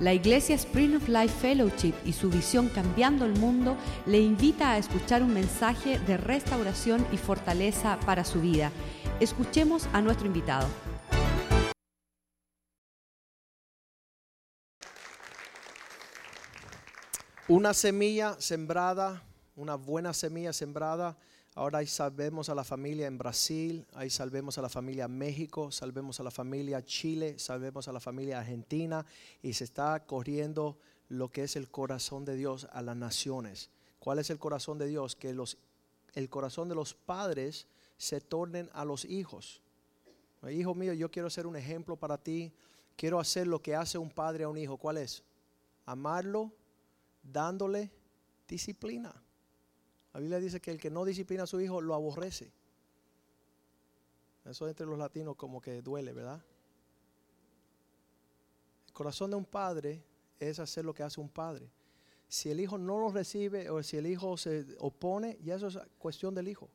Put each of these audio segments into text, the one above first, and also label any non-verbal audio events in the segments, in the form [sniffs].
La Iglesia Spring of Life Fellowship y su visión Cambiando el Mundo le invita a escuchar un mensaje de restauración y fortaleza para su vida. Escuchemos a nuestro invitado. Una semilla sembrada, una buena semilla sembrada. Ahora ahí salvemos a la familia en Brasil, ahí salvemos a la familia en México, salvemos a la familia Chile, salvemos a la familia Argentina y se está corriendo lo que es el corazón de Dios a las naciones. ¿Cuál es el corazón de Dios? Que los, el corazón de los padres se tornen a los hijos. Hijo mío, yo quiero ser un ejemplo para ti. Quiero hacer lo que hace un padre a un hijo. ¿Cuál es? Amarlo, dándole disciplina. La Biblia dice que el que no disciplina a su hijo lo aborrece. Eso entre los latinos como que duele, ¿verdad? El corazón de un padre es hacer lo que hace un padre. Si el hijo no lo recibe o si el hijo se opone, ya eso es cuestión del hijo.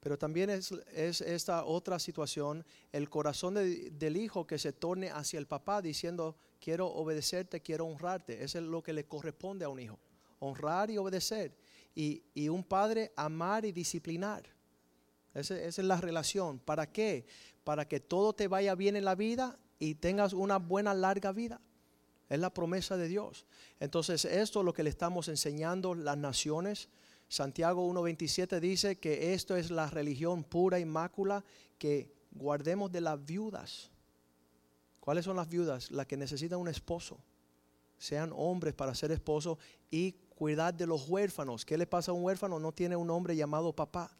Pero también es, esta otra situación, el corazón del hijo que se torne hacia el papá diciendo, quiero obedecerte, quiero honrarte. Eso es lo que le corresponde a un hijo, honrar y obedecer. Y, un padre amar y disciplinar. Esa, es la relación. ¿Para qué? Para que todo te vaya bien en la vida y tengas una buena larga vida. Es la promesa de Dios. Entonces, esto es lo que le estamos enseñando las naciones. Santiago 1.27 dice que esto es la religión pura y mácula que guardemos de las viudas. ¿Cuáles son las viudas? Las que necesitan un esposo. Sean hombres para ser esposos y cuidar de los huérfanos. ¿Qué le pasa a un huérfano? No tiene un hombre llamado papá.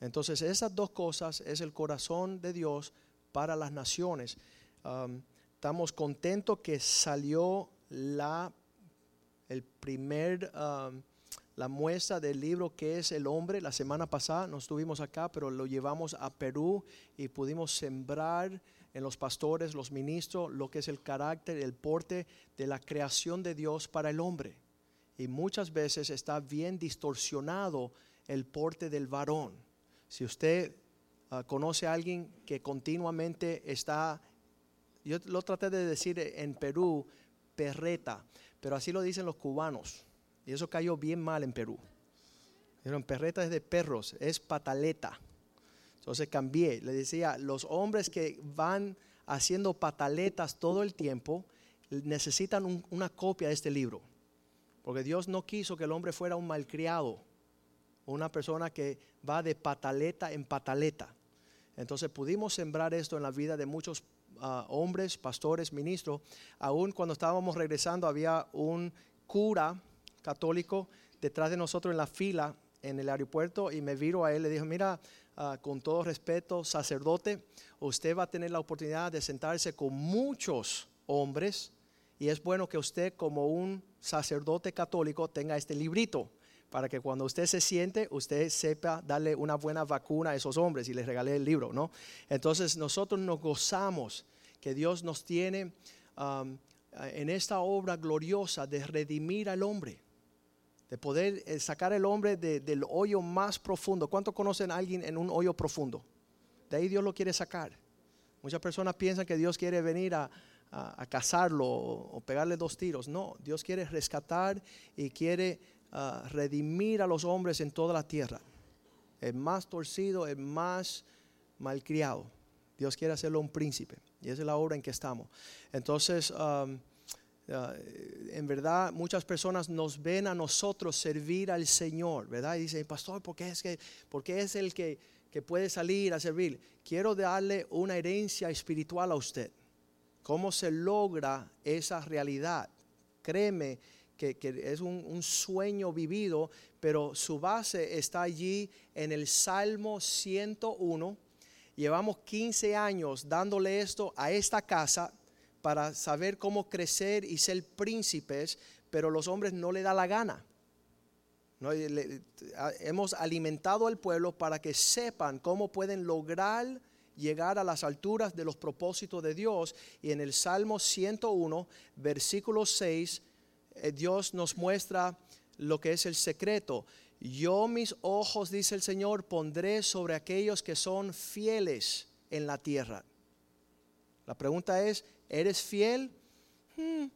Entonces esas dos cosas es el corazón de Dios para las naciones. Estamos contentos que salió la, el primer, la muestra del libro que es el hombre. La semana pasada no estuvimos acá, pero lo llevamos a Perú y pudimos sembrar en los pastores, los ministros, lo que es el carácter, el porte de la creación de Dios para el hombre. Y muchas veces está bien distorsionado el porte del varón. Si usted ah, conoce a alguien que continuamente está, yo lo traté de decir en Perú, perreta, pero así lo dicen los cubanos. Y eso cayó bien mal en Perú. Dijeron, perreta es de perros, es pataleta. Entonces cambié, le decía, los hombres que van haciendo pataletas todo el tiempo necesitan una copia de este libro. Porque Dios no quiso que el hombre fuera un malcriado, una persona que va de pataleta en pataleta. Entonces pudimos sembrar esto en la vida de muchos ah, hombres, pastores, ministros. Aún cuando estábamos regresando había un cura católico detrás de nosotros en la fila en el aeropuerto y me viro a él y le dijo, mira, Ah, con todo respeto, sacerdote, usted va a tener la oportunidad de sentarse con muchos hombres y es bueno que usted como un sacerdote católico tenga este librito para que cuando usted se siente, usted sepa darle una buena vacuna a esos hombres y les regalé el libro, ¿no? Entonces nosotros nos gozamos que Dios nos tiene en esta obra gloriosa de redimir al hombre de poder eh, sacar el hombre del hoyo más profundo. ¿Cuánto conocen a alguien en un hoyo profundo? De ahí Dios lo quiere sacar. Muchas personas piensan que Dios quiere venir a, a, cazarlo o, pegarle dos tiros. No, Dios quiere rescatar y quiere ah, redimir a los hombres en toda la tierra. El más torcido, el más malcriado. Dios quiere hacerlo un príncipe. Y esa es la obra en que estamos. Entonces, Ah, en verdad muchas personas nos ven a nosotros servir al Señor, ¿verdad? Y dicen, pastor, ¿por qué es, que, porque es el que, que puede salir a servir? Quiero darle una herencia espiritual a usted. ¿Cómo se logra esa realidad? Créeme que, es un, un, sueño vivido, pero su base está allí en el Salmo 101. Llevamos 15 años dándole esto a esta casa para saber cómo crecer y ser príncipes, pero los hombres no le da la gana. hemos alimentado al pueblo para que sepan cómo pueden lograr llegar a las alturas de los propósitos de Dios. Y en el Salmo 101, versículo 6, eh, Dios nos muestra lo que es el secreto. Yo mis ojos, dice el Señor, pondré sobre aquellos que son fieles en la tierra. La pregunta es, ¿Eres fiel? Hmm,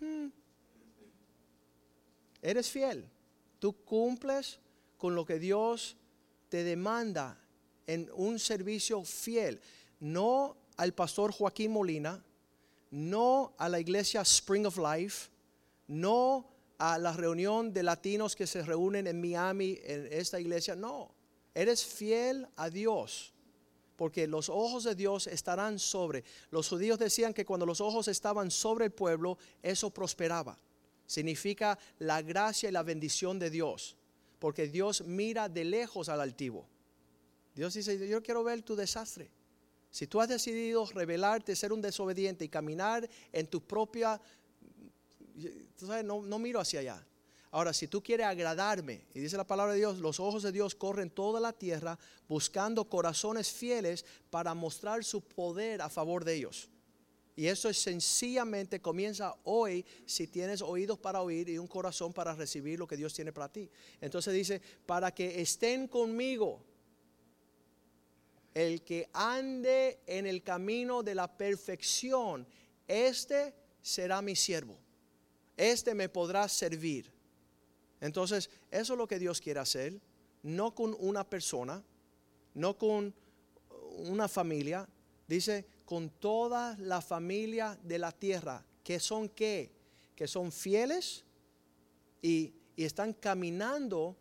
Hmm. Eres fiel. Tú cumples con lo que Dios te demanda en un servicio fiel. No al pastor Joaquín Molina, no a la iglesia Spring of Life, no a la reunión de latinos que se reúnen en Miami, en esta iglesia, no. Eres fiel a Dios, porque los ojos de Dios estarán sobre. Los judíos decían que cuando los ojos estaban sobre el pueblo, eso prosperaba. Significa la gracia y la bendición de Dios, porque Dios mira de lejos al altivo. Dios dice, yo quiero ver tu desastre. Si tú has decidido rebelarte, ser un desobediente y caminar en tu propia, no, no miro hacia allá. Ahora, si tú quieres agradarme, y dice la palabra de Dios, los ojos de Dios corren toda la tierra buscando corazones fieles para mostrar su poder a favor de ellos. Y eso es sencillamente comienza hoy si tienes oídos para oír y un corazón para recibir lo que Dios tiene para ti. Entonces dice, para que estén conmigo el que ande en el camino de la perfección, este será mi siervo. Este me podrá servir. Entonces, eso es lo que Dios quiere hacer, no con una persona, no con una familia, dice con toda la familia de la tierra, que son qué? Que son fieles y, están caminando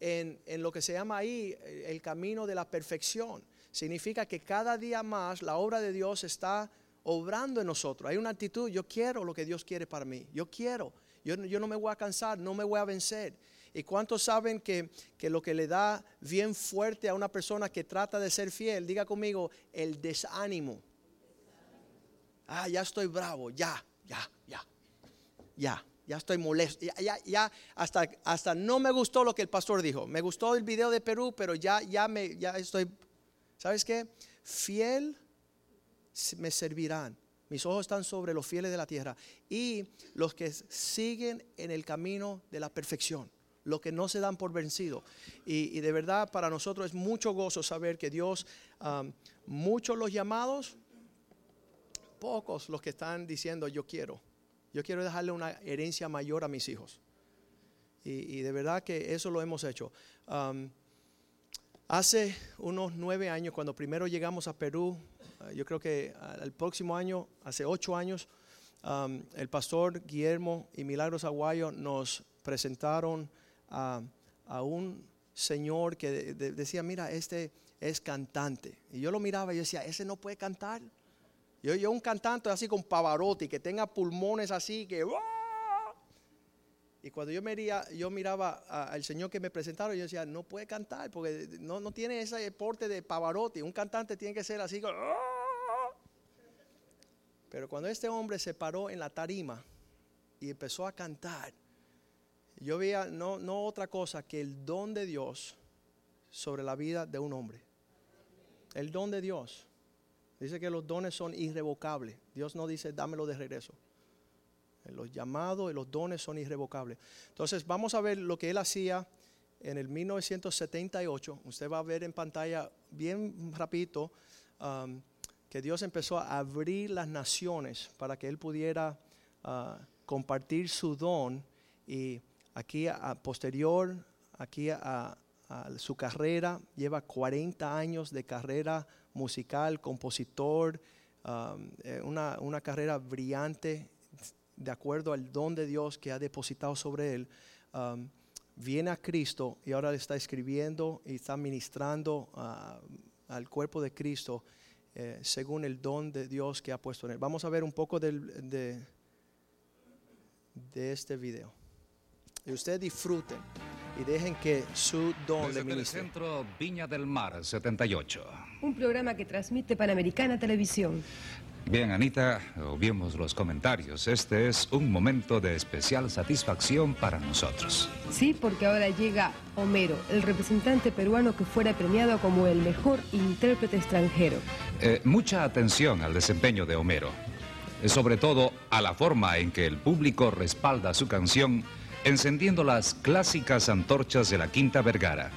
en, en, lo que se llama ahí el camino de la perfección significa que cada día más la obra de Dios está obrando en nosotros. Hay una actitud, yo quiero lo que Dios quiere para mí, yo quiero, yo, yo no me voy a cansar, no me voy a vencer. ¿Y cuántos saben que, que, lo que le da bien fuerte a una persona que trata de ser fiel, diga conmigo, el desánimo? Ah, ya estoy bravo, ya, ya, ya, ya, ya estoy molesto, ya, ya, ya, hasta, hasta no me gustó lo que el pastor dijo. Me gustó el video de Perú, pero ya, ya, me, ya estoy ¿Sabes qué? Fiel me servirán. Mis ojos están sobre los fieles de la tierra y los que siguen en el camino de la perfección, los que no se dan por vencido. Y, de verdad para nosotros es mucho gozo saber que Dios, muchos los llamados, pocos los que están diciendo yo quiero. Yo quiero dejarle una herencia mayor a mis hijos. Y, de verdad que eso lo hemos hecho. Hace unos nueve años, cuando primero llegamos a Perú, eh, yo creo que el próximo año, hace ocho años, el pastor Guillermo y Milagros Aguayo nos presentaron a, un señor que decía, mira, este es cantante. Y yo lo miraba y yo decía, ese no puede cantar. Yo, yo un cantante así con Pavarotti, que tenga pulmones así, que... Y cuando yo, miraba, yo miraba al señor que me presentaron, yo decía, no puede cantar porque no, no tiene ese porte de Pavarotti. Un cantante tiene que ser así. ¡ah! Pero cuando este hombre se paró en la tarima y empezó a cantar, yo veía no, no otra cosa que el don de Dios sobre la vida de un hombre. El don de Dios. Dice que los dones son irrevocables. Dios no dice, dámelo de regreso. Los llamados y los dones son irrevocables. Entonces vamos a ver lo que él hacía en el 1978. Usted va a ver en pantalla bien rapidito um, que Dios empezó a abrir las naciones para que él pudiera uh, compartir su don y aquí a, posterior, aquí a, su carrera, lleva 40 años de carrera musical, compositor, um, eh, una, una carrera brillante de acuerdo al don de Dios que ha depositado sobre él, um, viene a Cristo y ahora le está escribiendo y está ministrando uh, al cuerpo de Cristo eh, según el don de Dios que ha puesto en él. Vamos a ver un poco de, de este video. Y ustedes disfruten y dejen que su don Desde le el Centro Viña del Mar 78. Un programa que transmite Panamericana Televisión. Bien, Anita, vimos los comentarios. Este es un momento de especial satisfacción para nosotros. Sí, porque ahora llega Homero, el representante peruano que fuera premiado como el mejor intérprete extranjero. Eh, mucha atención al desempeño de Homero, eh, sobre todo a la forma en que el público respalda su canción encendiendo las clásicas antorchas de la Quinta Vergara.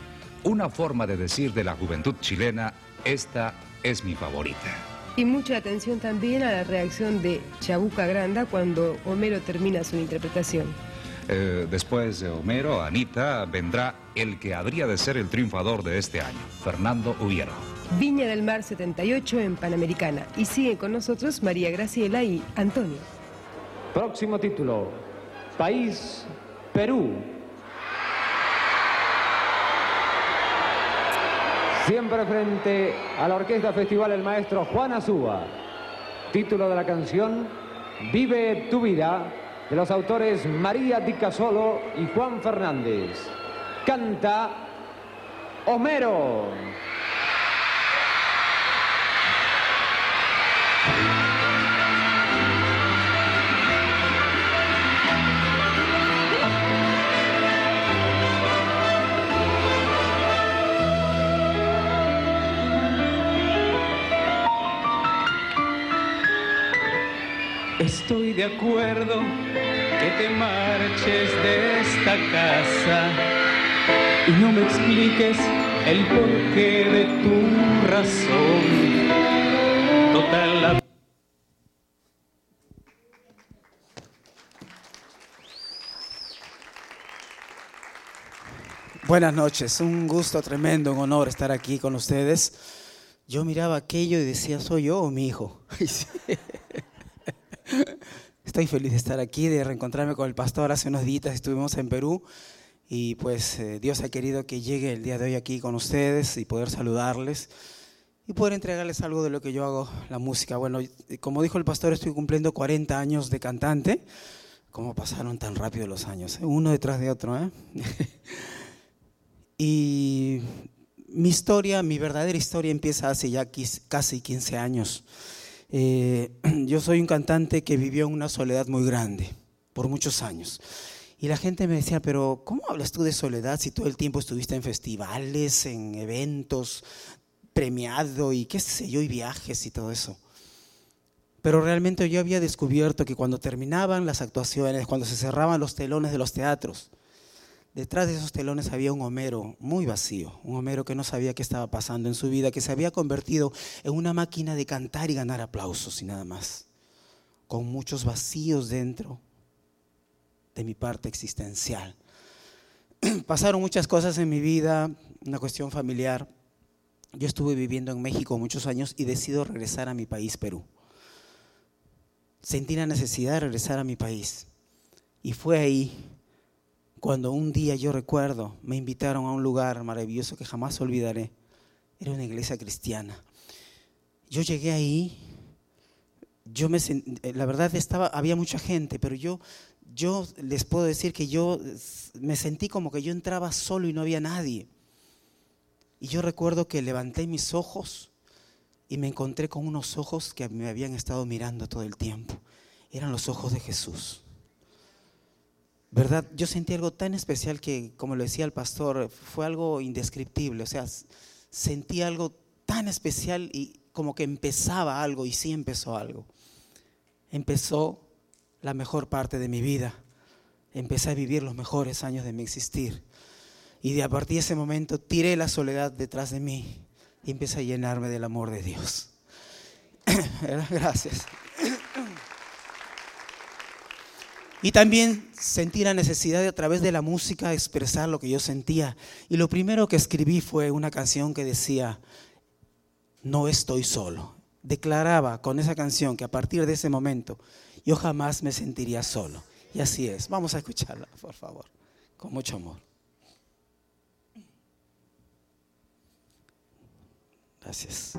Una forma de decir de la juventud chilena, esta es mi favorita. Y mucha atención también a la reacción de Chabuca Granda cuando Homero termina su interpretación. Eh, después de Homero, Anita, vendrá el que habría de ser el triunfador de este año, Fernando Ubiero. Viña del Mar 78 en Panamericana. Y siguen con nosotros María Graciela y Antonio. Próximo título, País Perú. Siempre frente a la Orquesta Festival el maestro Juan Azúa. Título de la canción, Vive tu vida, de los autores María Di Casolo y Juan Fernández. Canta Homero. De acuerdo que te marches de esta casa y no me expliques el porqué de tu razón. Total la Buenas noches, un gusto tremendo, un honor estar aquí con ustedes. Yo miraba aquello y decía, ¿soy yo o mi hijo? [laughs] Estoy feliz de estar aquí, de reencontrarme con el pastor. Hace unos días estuvimos en Perú y pues eh, Dios ha querido que llegue el día de hoy aquí con ustedes y poder saludarles y poder entregarles algo de lo que yo hago, la música. Bueno, como dijo el pastor, estoy cumpliendo 40 años de cantante. ¿Cómo pasaron tan rápido los años? Eh? Uno detrás de otro. ¿eh? [laughs] y mi historia, mi verdadera historia empieza hace ya casi 15 años. Eh, [clears throat] yo soy un cantante que vivió en una soledad muy grande por muchos años. Y la gente me decía, pero ¿cómo hablas tú de soledad si todo el tiempo estuviste en festivales, en eventos, premiado y qué sé yo, y viajes y todo eso? Pero realmente yo había descubierto que cuando terminaban las actuaciones, cuando se cerraban los telones de los teatros, Detrás de esos telones había un Homero muy vacío, un Homero que no sabía qué estaba pasando en su vida, que se había convertido en una máquina de cantar y ganar aplausos y nada más, con muchos vacíos dentro de mi parte existencial. [clears throat] Pasaron muchas cosas en mi vida, una cuestión familiar. Yo estuve viviendo en México muchos años y decido regresar a mi país, Perú. Sentí la necesidad de regresar a mi país. Y fue ahí cuando un día yo recuerdo, me invitaron a un lugar maravilloso que jamás olvidaré. Era una iglesia cristiana. Yo llegué ahí, yo me eh, la verdad estaba, había mucha gente, pero yo, yo les puedo decir que yo me sentí como que yo entraba solo y no había nadie. Y yo recuerdo que levanté mis ojos y me encontré con unos ojos que me habían estado mirando todo el tiempo. Eran los ojos de Jesús. ¿Verdad? Yo sentí algo tan especial que, como lo decía el pastor, fue algo indescriptible. O sea, sentí algo tan especial y como que empezaba algo y sí empezó algo. Empezó la mejor parte de mi vida. Empecé a vivir los mejores años de mi existir. Y de a partir de ese momento tiré la soledad detrás de mí y empecé a llenarme del amor de Dios. [coughs] Gracias. Y también sentí la necesidad de a través de la música expresar lo que yo sentía. Y lo primero que escribí fue una canción que decía, no estoy solo. Declaraba con esa canción que a partir de ese momento yo jamás me sentiría solo. Y así es. Vamos a escucharla, por favor, con mucho amor. Gracias.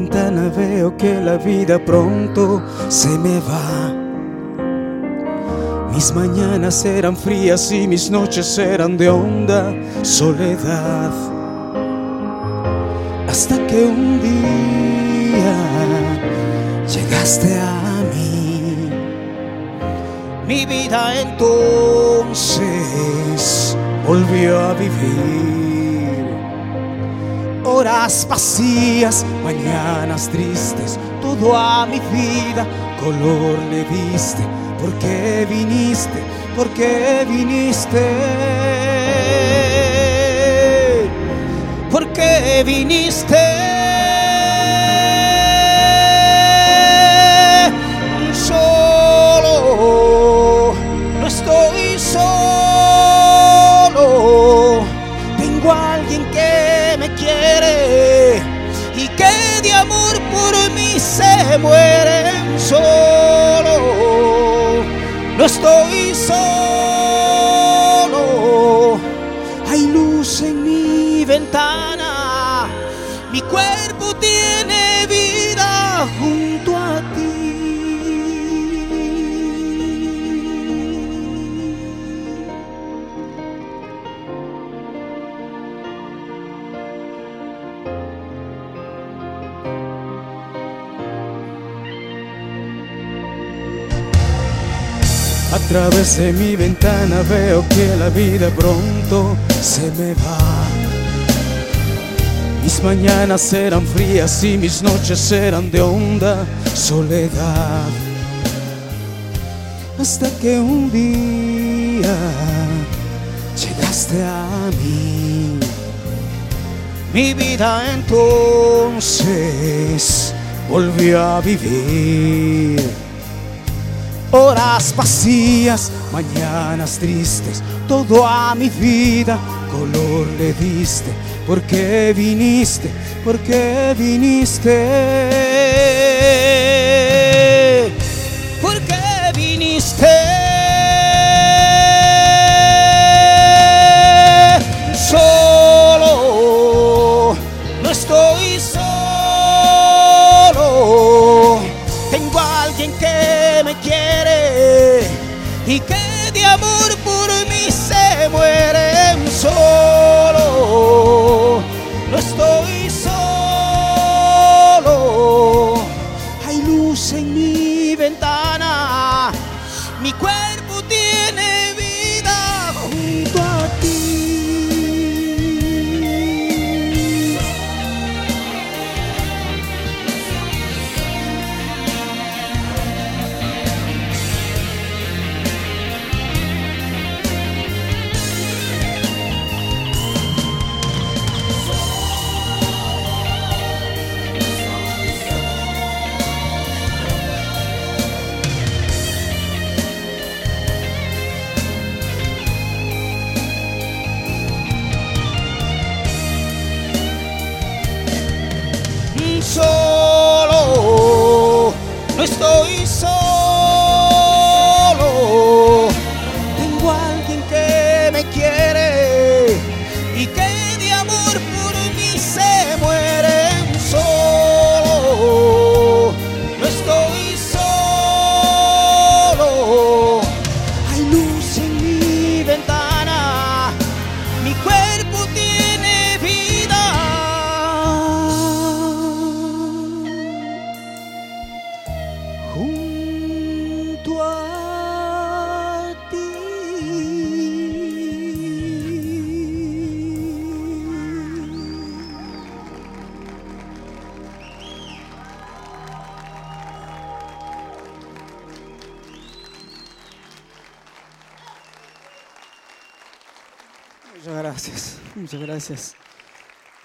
Ventana veo que la vida pronto se me va. Mis mañanas eran frías y mis noches eran de honda soledad. Hasta que un día llegaste a mí mi vida entonces volvió a vivir. Horas vacías, mañanas tristes, todo a mi vida color le diste. ¿Por qué viniste? ¿Por qué viniste? ¿Por qué viniste? Se muere solo. No estoy través de mi ventana veo que la vida pronto se me va. Mis mañanas eran frías y mis noches eran de honda soledad. Hasta que un día llegaste a mí. Mi vida entonces volvió a vivir. Horas vacías, mañanas tristes, todo a mi vida color le diste. ¿Por qué viniste? ¿Por qué viniste? Y que de amor por mí se muere solo. No estoy solo. Hay luz en mi ventana. Mi cuerpo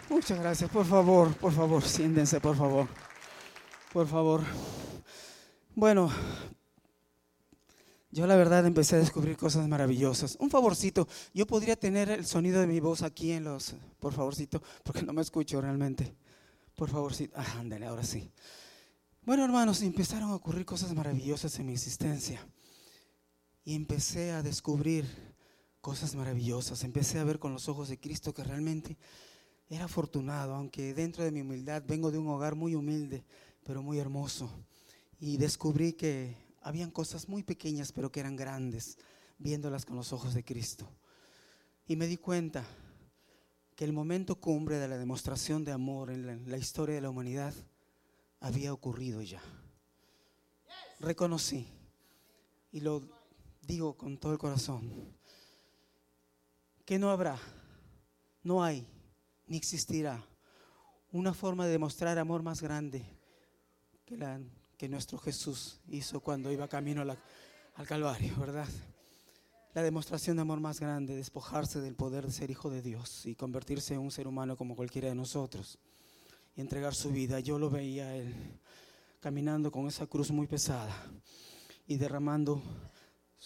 Muchas gracias. Por favor, por favor, siéntense, por favor. Por favor. Bueno, yo la verdad empecé a descubrir cosas maravillosas. Un favorcito, yo podría tener el sonido de mi voz aquí en los, por favorcito, porque no me escucho realmente. Por favorcito, ah, ándale, ahora sí. Bueno, hermanos, empezaron a ocurrir cosas maravillosas en mi existencia. Y empecé a descubrir cosas maravillosas. Empecé a ver con los ojos de Cristo que realmente era afortunado, aunque dentro de mi humildad vengo de un hogar muy humilde, pero muy hermoso. Y descubrí que habían cosas muy pequeñas, pero que eran grandes, viéndolas con los ojos de Cristo. Y me di cuenta que el momento cumbre de la demostración de amor en la, en la historia de la humanidad había ocurrido ya. Reconocí y lo digo con todo el corazón que no habrá, no hay, ni existirá una forma de demostrar amor más grande que, la, que nuestro Jesús hizo cuando iba camino a al Calvario, ¿verdad? La demostración de amor más grande, despojarse del poder de ser hijo de Dios y convertirse en un ser humano como cualquiera de nosotros y entregar su vida. Yo lo veía él caminando con esa cruz muy pesada y derramando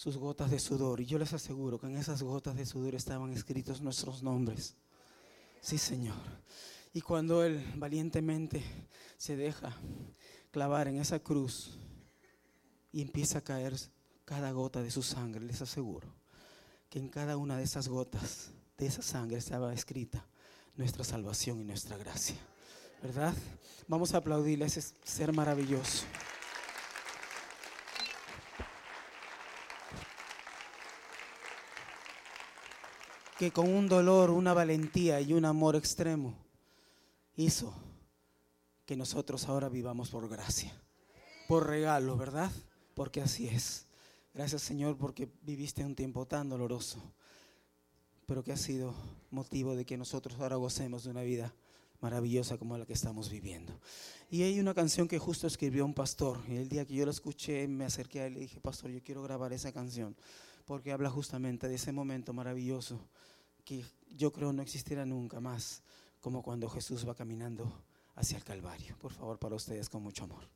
sus gotas de sudor. Y yo les aseguro que en esas gotas de sudor estaban escritos nuestros nombres. Sí, Señor. Y cuando Él valientemente se deja clavar en esa cruz y empieza a caer cada gota de su sangre, les aseguro que en cada una de esas gotas de esa sangre estaba escrita nuestra salvación y nuestra gracia. ¿Verdad? Vamos a aplaudirle a ese ser maravilloso. Que con un dolor, una valentía y un amor extremo hizo que nosotros ahora vivamos por gracia, por regalo, ¿verdad? Porque así es. Gracias Señor porque viviste un tiempo tan doloroso, pero que ha sido motivo de que nosotros ahora gocemos de una vida maravillosa como la que estamos viviendo. Y hay una canción que justo escribió un pastor, y el día que yo la escuché me acerqué a él y le dije, pastor, yo quiero grabar esa canción, porque habla justamente de ese momento maravilloso que yo creo no existirá nunca más, como cuando Jesús va caminando hacia el Calvario. Por favor, para ustedes con mucho amor.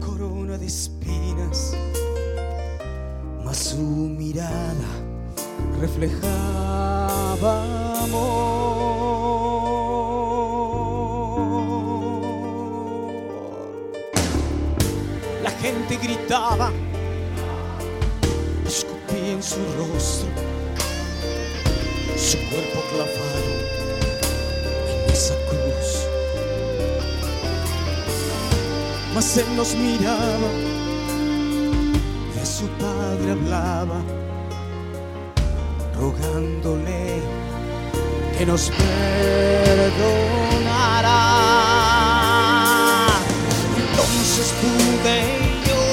Corona de espinas, mas su mirada reflejaba amor. La gente gritaba, escupía en su rostro, su cuerpo clavado en esa cruz. Mas él nos miraba, de su padre hablaba, rogándole que nos perdonara. Entonces pude yo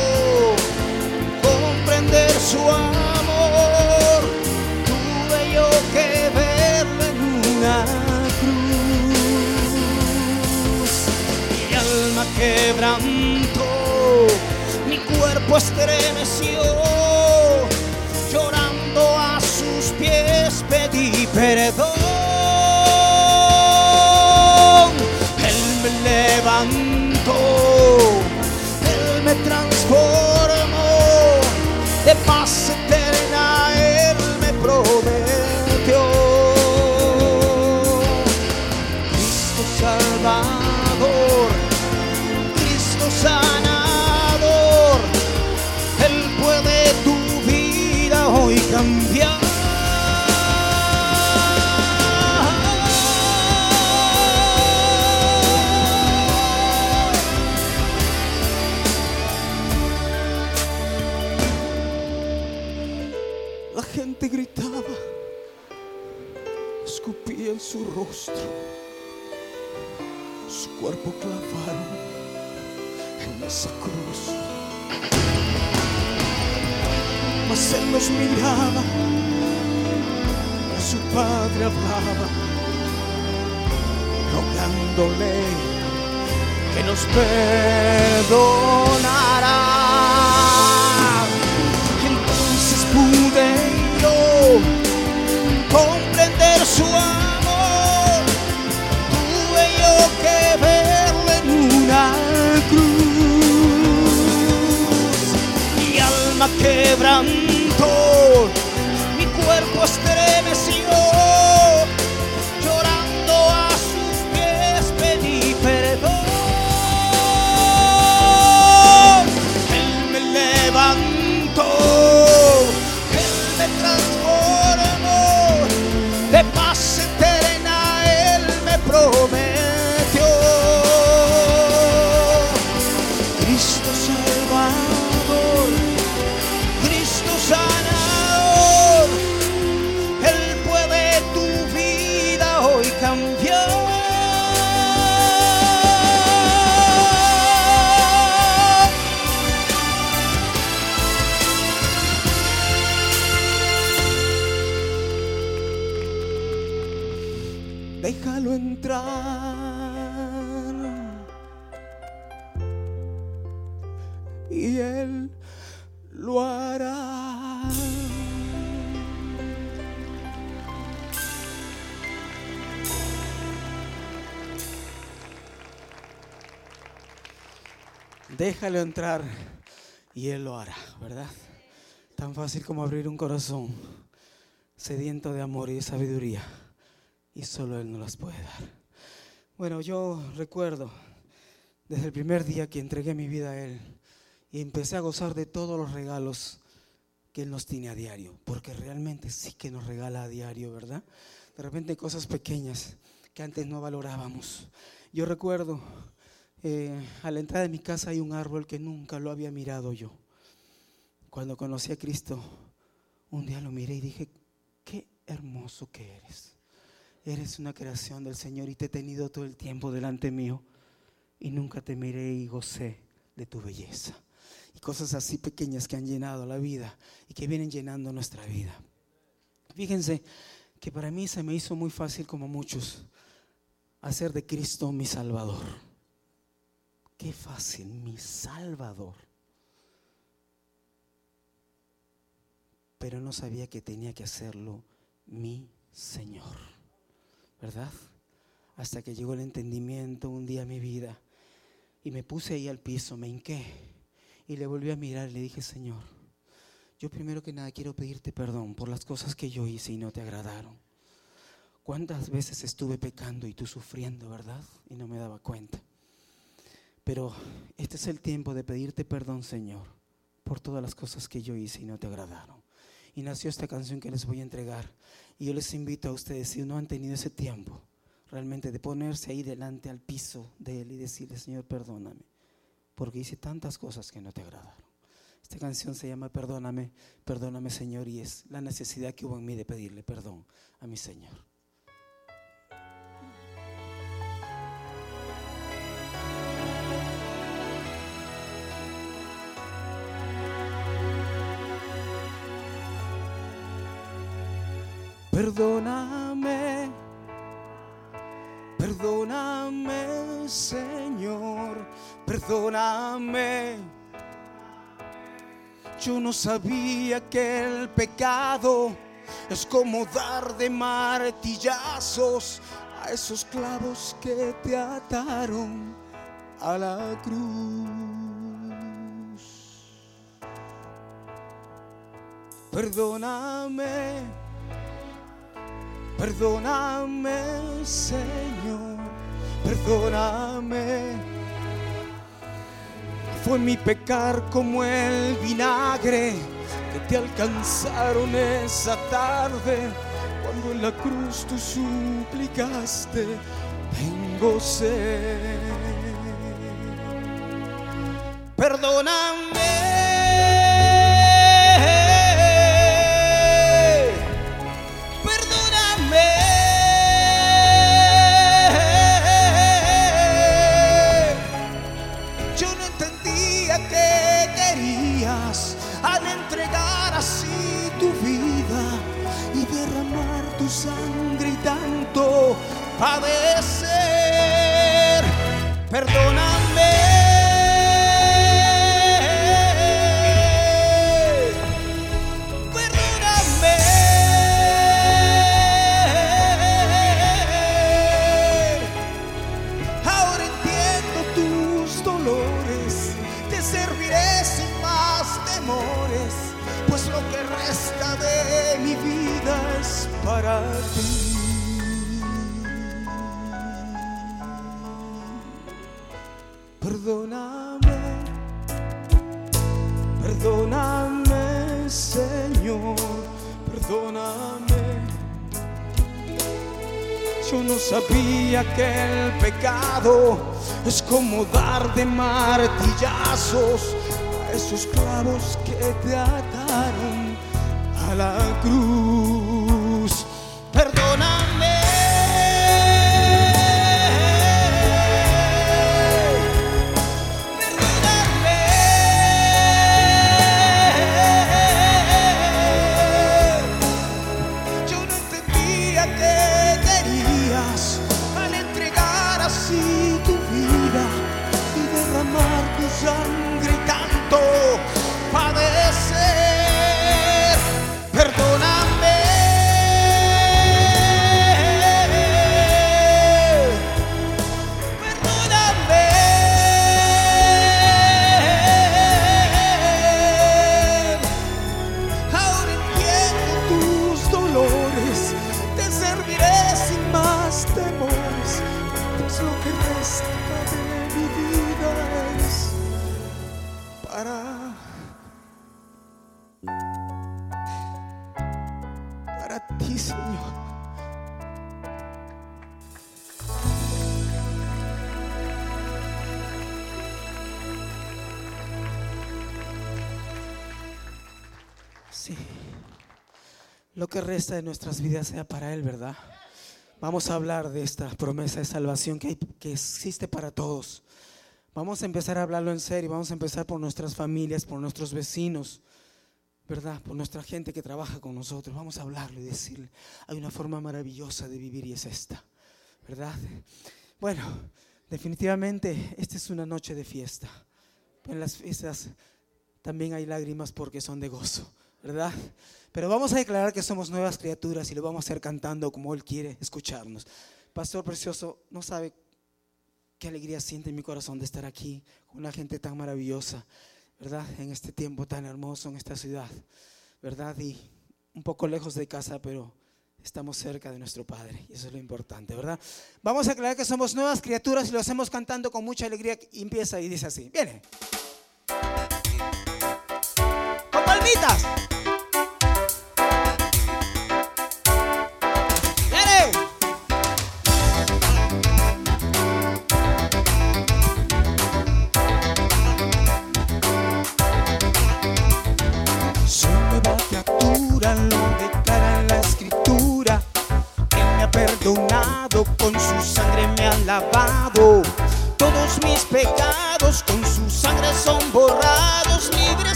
comprender su amor, cuerpo estremeció, llorando a sus pies pedí perdón. Él me levantó, Él nos miraba, a su padre hablaba, rogándole que nos perdonara. Entonces pude yo comprender su amor, tuve yo que verlo en una cruz. Mi mi cuerpo estremeció, Déjalo entrar y Él lo hará, ¿verdad? Tan fácil como abrir un corazón sediento de amor y de sabiduría. Y solo Él nos las puede dar. Bueno, yo recuerdo desde el primer día que entregué mi vida a Él y empecé a gozar de todos los regalos que Él nos tiene a diario. Porque realmente sí que nos regala a diario, ¿verdad? De repente cosas pequeñas que antes no valorábamos. Yo recuerdo eh, a la entrada de mi casa hay un árbol que nunca lo había mirado yo. Cuando conocí a Cristo, un día lo miré y dije, qué hermoso que eres. Eres una creación del Señor y te he tenido todo el tiempo delante mío y nunca te miré y gocé de tu belleza. Y cosas así pequeñas que han llenado la vida y que vienen llenando nuestra vida. Fíjense que para mí se me hizo muy fácil como muchos hacer de Cristo mi Salvador. Qué fácil, mi Salvador. Pero no sabía que tenía que hacerlo mi Señor, ¿verdad? Hasta que llegó el entendimiento un día a mi vida y me puse ahí al piso, me hinqué y le volví a mirar y le dije, Señor, yo primero que nada quiero pedirte perdón por las cosas que yo hice y no te agradaron. ¿Cuántas veces estuve pecando y tú sufriendo, verdad? Y no me daba cuenta. Pero este es el tiempo de pedirte perdón, Señor, por todas las cosas que yo hice y no te agradaron. Y nació esta canción que les voy a entregar. Y yo les invito a ustedes, si no han tenido ese tiempo, realmente de ponerse ahí delante al piso de Él y decirle, Señor, perdóname, porque hice tantas cosas que no te agradaron. Esta canción se llama Perdóname, perdóname, Señor, y es la necesidad que hubo en mí de pedirle perdón a mi Señor. Perdóname, perdóname, Señor, perdóname. Yo no sabía que el pecado es como dar de martillazos a esos clavos que te ataron a la cruz. Perdóname. Perdóname, Señor, perdóname. Fue mi pecar como el vinagre que te alcanzaron esa tarde cuando en la cruz tú suplicaste, tengo sed. Perdóname. Más temores, pues lo que resta de mi vida es para ti. Sabía que el pecado es como dar de martillazos a esos clavos que te ataron a la cruz. De nuestras vidas sea para Él, ¿verdad? Vamos a hablar de esta promesa de salvación que, que existe para todos. Vamos a empezar a hablarlo en serio. Vamos a empezar por nuestras familias, por nuestros vecinos, ¿verdad? Por nuestra gente que trabaja con nosotros. Vamos a hablarlo y decirle, hay una forma maravillosa de vivir y es esta, ¿verdad? Bueno, definitivamente esta es una noche de fiesta. En las fiestas también hay lágrimas porque son de gozo, ¿verdad? Pero vamos a declarar que somos nuevas criaturas y lo vamos a hacer cantando como Él quiere escucharnos. Pastor Precioso, no sabe qué alegría siente en mi corazón de estar aquí con una gente tan maravillosa, ¿verdad? En este tiempo tan hermoso, en esta ciudad, ¿verdad? Y un poco lejos de casa, pero estamos cerca de nuestro Padre y eso es lo importante, ¿verdad? Vamos a aclarar que somos nuevas criaturas y lo hacemos cantando con mucha alegría empieza y dice así, viene. Con palmitas.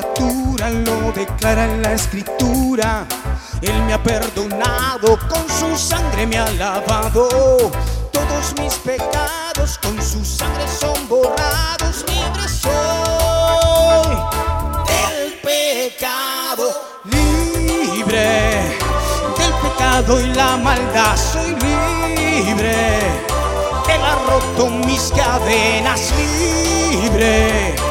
Criatura, lo declara la escritura. Él me ha perdonado, con su sangre me ha lavado. Todos mis pecados con su sangre son borrados. Libre soy del pecado. Libre del pecado y la maldad. Soy libre. Él ha roto mis cadenas. Libre.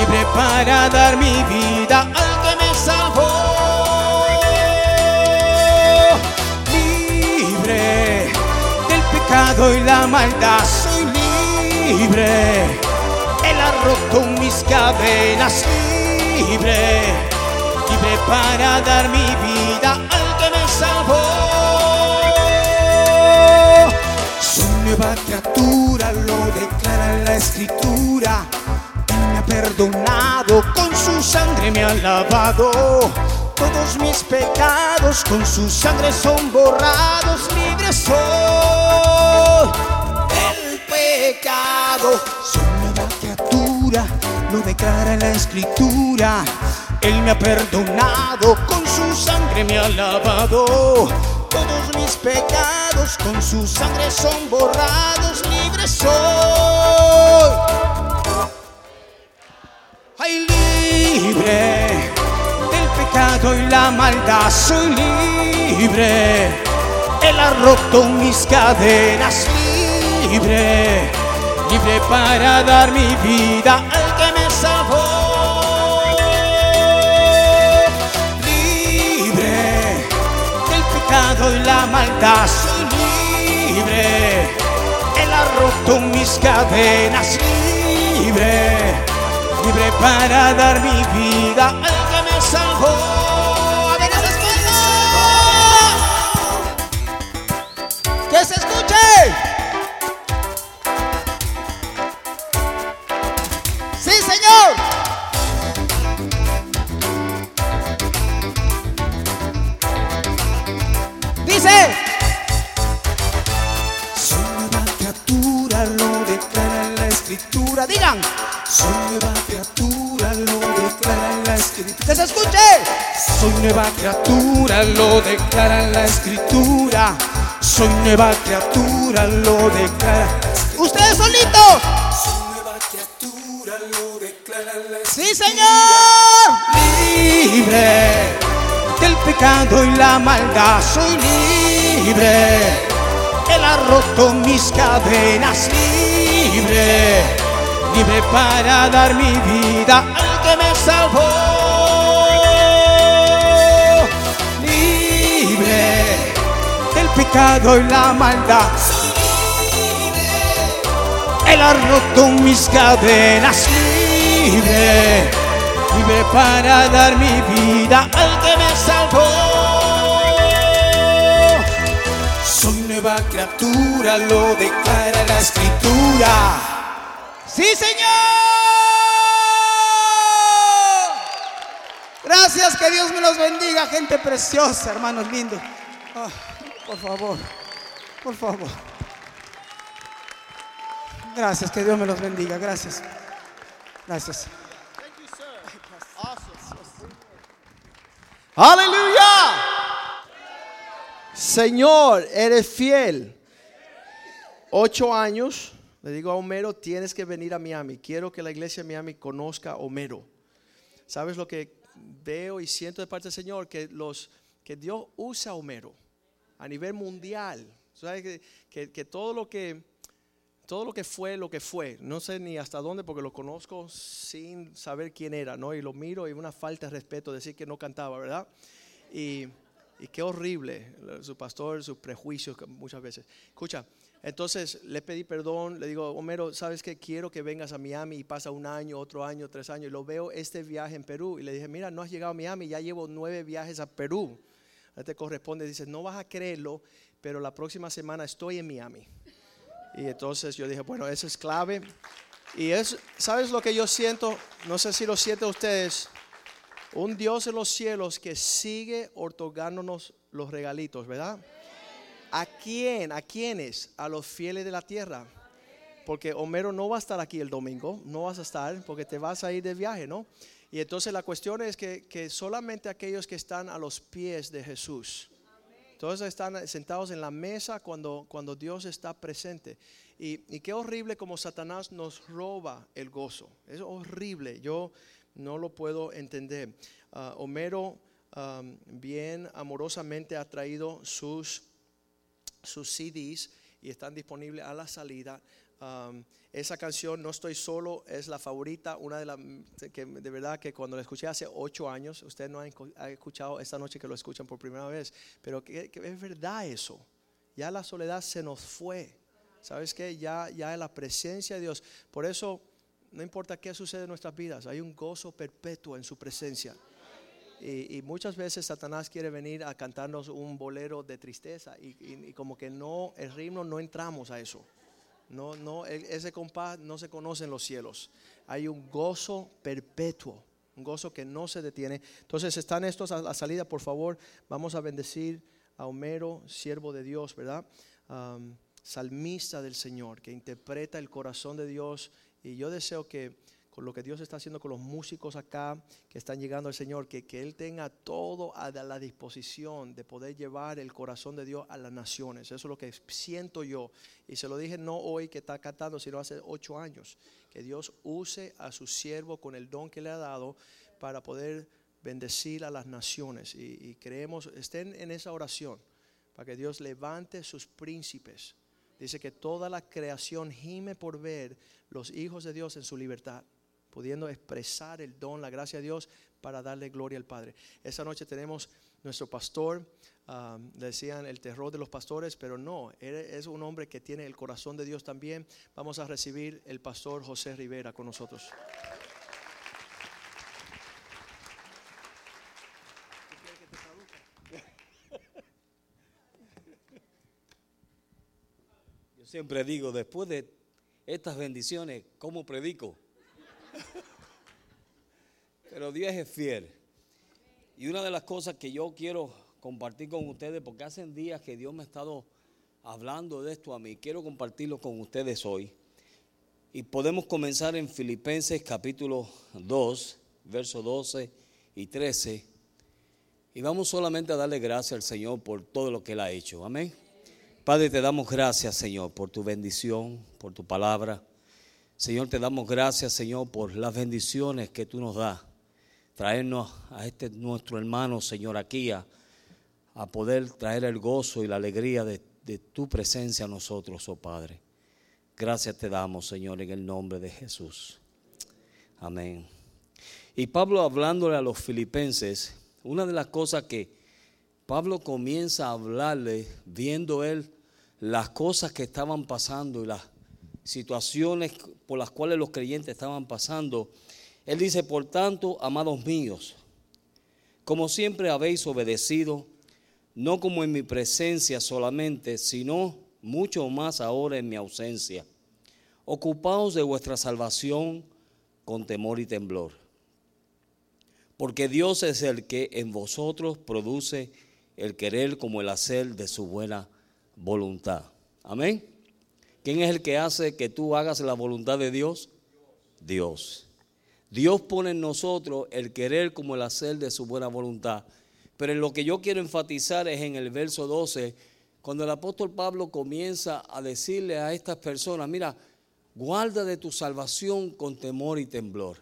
Libre para dar mi vida al que me salvó. Libre del pecado y la maldad. Soy libre. Él ha roto mis cadenas. Libre. Libre para dar mi vida al que me salvó. Soy nueva criatura, lo declara la escritura. Perdonado, con su sangre me ha lavado. Todos mis pecados con su sangre son borrados. Libre soy del pecado. Soy nueva criatura, lo declara la escritura. Él me ha perdonado, con su sangre me ha lavado. Todos mis pecados con su sangre son borrados. Libre soy. Ay, libre del pecado y la maldad. Soy libre. Él ha roto mis cadenas. Libre. libre para dar mi vida al que me salvó. Libre del pecado y la maldad, soy libre. Él ha roto mis cadenas, libre, libre para dar mi vida al que me salvó. Nueva criatura, lo declara la escritura. Soy nueva criatura, lo declara. Ustedes solitos. Soy nueva criatura, lo declara la Sí, Señor. Libre del pecado y la maldad, soy libre. Él ha roto mis cadenas, libre, libre para dar mi vida al que me salvó. Pecado y la maldad. Él ha roto mis cadenas, libre, libre para dar mi vida al que me salvó. Soy nueva criatura, lo declara la escritura. Sí, Señor. Gracias, que Dios me los bendiga, gente preciosa, hermanos lindos. Ah, por favor, por favor. Gracias, que Dios me los bendiga. Gracias. Gracias. Aleluya. Señor, eres fiel. Ocho años, le digo a Homero, tienes que venir a Miami. Quiero que la iglesia de Miami conozca a Homero. ¿Sabes lo que veo y siento de parte del Señor? Que, los, que Dios usa a Homero a nivel mundial. ¿Sabes? Que, que- todo lo que todo lo que fue lo que fue, no sé ni hasta dónde porque lo conozco sin saber quién era, ¿no? Y lo miro y una falta de respeto decir que no cantaba, ¿verdad? Y, y qué horrible, su pastor, sus prejuicios muchas veces. Escucha, entonces le pedí perdón, le digo, Homero, ¿sabes qué? Quiero que vengas a Miami y pasa un año, otro año, tres años, y lo veo este viaje en Perú. Y le dije, mira, no has llegado a Miami, ya llevo nueve viajes a Perú. Te corresponde, dice, no vas a creerlo, pero la próxima semana estoy en Miami. Y entonces yo dije, bueno, eso es clave. Y es, ¿sabes lo que yo siento? No sé si lo sienten ustedes. Un Dios en los cielos que sigue otorgándonos los regalitos, ¿verdad? ¿A quién? ¿A quiénes? A los fieles de la tierra. Porque Homero no va a estar aquí el domingo, no vas a estar porque te vas a ir de viaje, ¿no? Y entonces la cuestión es que, que solamente aquellos que están a los pies de Jesús, todos están sentados en la mesa cuando, cuando Dios está presente. Y, y qué horrible como Satanás nos roba el gozo. Es horrible. Yo no lo puedo entender. Ah, Homero bien amorosamente ha traído sus, sus CDs y están disponibles a la salida. Um, esa canción, No estoy solo, es la favorita, una de las que de verdad que cuando la escuché hace ocho años, usted no ha escu- ha escuchado esta noche que lo escuchan por primera vez, pero que, que es verdad eso. Ya la soledad se nos fue. ¿Sabes qué? Ya, ya la presencia de Dios. Por eso, no importa qué sucede en nuestras vidas, hay un gozo perpetuo en su presencia. Y, y muchas veces Satanás quiere venir a cantarnos un bolero de tristeza y, y- y como que no, el ritmo no entramos a eso. No, no, e- ese compás no se conoce en los cielos. Hay un gozo perpetuo, un gozo que no se detiene. Entonces, están estos a la salida, por favor, vamos a bendecir a Homero, siervo de Dios, ¿verdad? Salmista del Señor, que interpreta el corazón de Dios. Y yo deseo que con lo que Dios está haciendo con los músicos acá, que están llegando al Señor, que, que Él tenga todo a la disposición de poder llevar el corazón de Dios a las naciones. Eso es lo que siento yo. Y se lo dije no hoy que está cantando, sino hace ocho años. Que Dios use a su siervo con el don que le ha dado para poder bendecir a las naciones. Y, y creemos, estén en esa oración, para que Dios levante sus príncipes, Dice que toda la creación gime por ver los hijos de Dios en su libertad, pudiendo expresar el don, la gracia de Dios para darle gloria al Padre. Esta noche tenemos nuestro pastor, um, decían el terror de los pastores, pero no, es un hombre que tiene el corazón de Dios también. Vamos a recibir el pastor José Rivera con nosotros. Yo siempre digo, después de estas bendiciones, ¿cómo predico? Pero Dios es fiel. Y una de las cosas que yo quiero compartir con ustedes, porque hace días que Dios me ha estado hablando de esto a mí, quiero compartirlo con ustedes hoy. Y podemos comenzar en Filipenses capítulo 2, versos 12 y 13. Y vamos solamente a darle gracias al Señor por todo lo que Él ha hecho. Amén. Padre, te damos gracias, Señor, por tu bendición, por tu palabra. Señor, te damos gracias, Señor, por las bendiciones que tú nos das. Traernos a este nuestro hermano, Señor, aquí a, poder traer el gozo y la alegría de, de tu presencia a nosotros, oh Padre. Gracias te damos, Señor, en el nombre de Jesús. Amén. Y Pablo hablándole a los filipenses, una de las cosas que Pablo comienza a hablarle, viendo él las cosas que estaban pasando y las situaciones por las cuales los creyentes estaban pasando, él dice, por tanto, amados míos, como siempre habéis obedecido, no como en mi presencia solamente, sino mucho más ahora en mi ausencia. Ocupaos de vuestra salvación con temor y temblor. Porque Dios es el que en vosotros produce el querer como el hacer de su buena voluntad. Amén. ¿Quién es el que hace que tú hagas la voluntad de Dios? Dios. Dios pone en nosotros el querer como el hacer de su buena voluntad. Pero en lo que yo quiero enfatizar es en el verso 12, cuando el apóstol Pablo comienza a decirle a estas personas, mira, guarda de tu salvación con temor y temblor.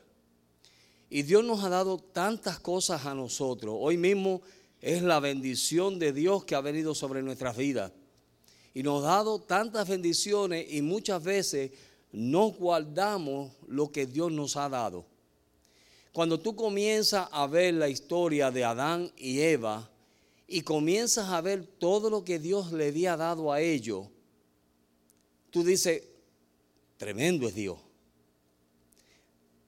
Y Dios nos ha dado tantas cosas a nosotros. Hoy mismo es la bendición de Dios que ha venido sobre nuestras vidas. Y nos ha dado tantas bendiciones y muchas veces no guardamos lo que Dios nos ha dado. Cuando tú comienzas a ver la historia de Adán y Eva y comienzas a ver todo lo que Dios le había dado a ellos, tú dices, tremendo es Dios.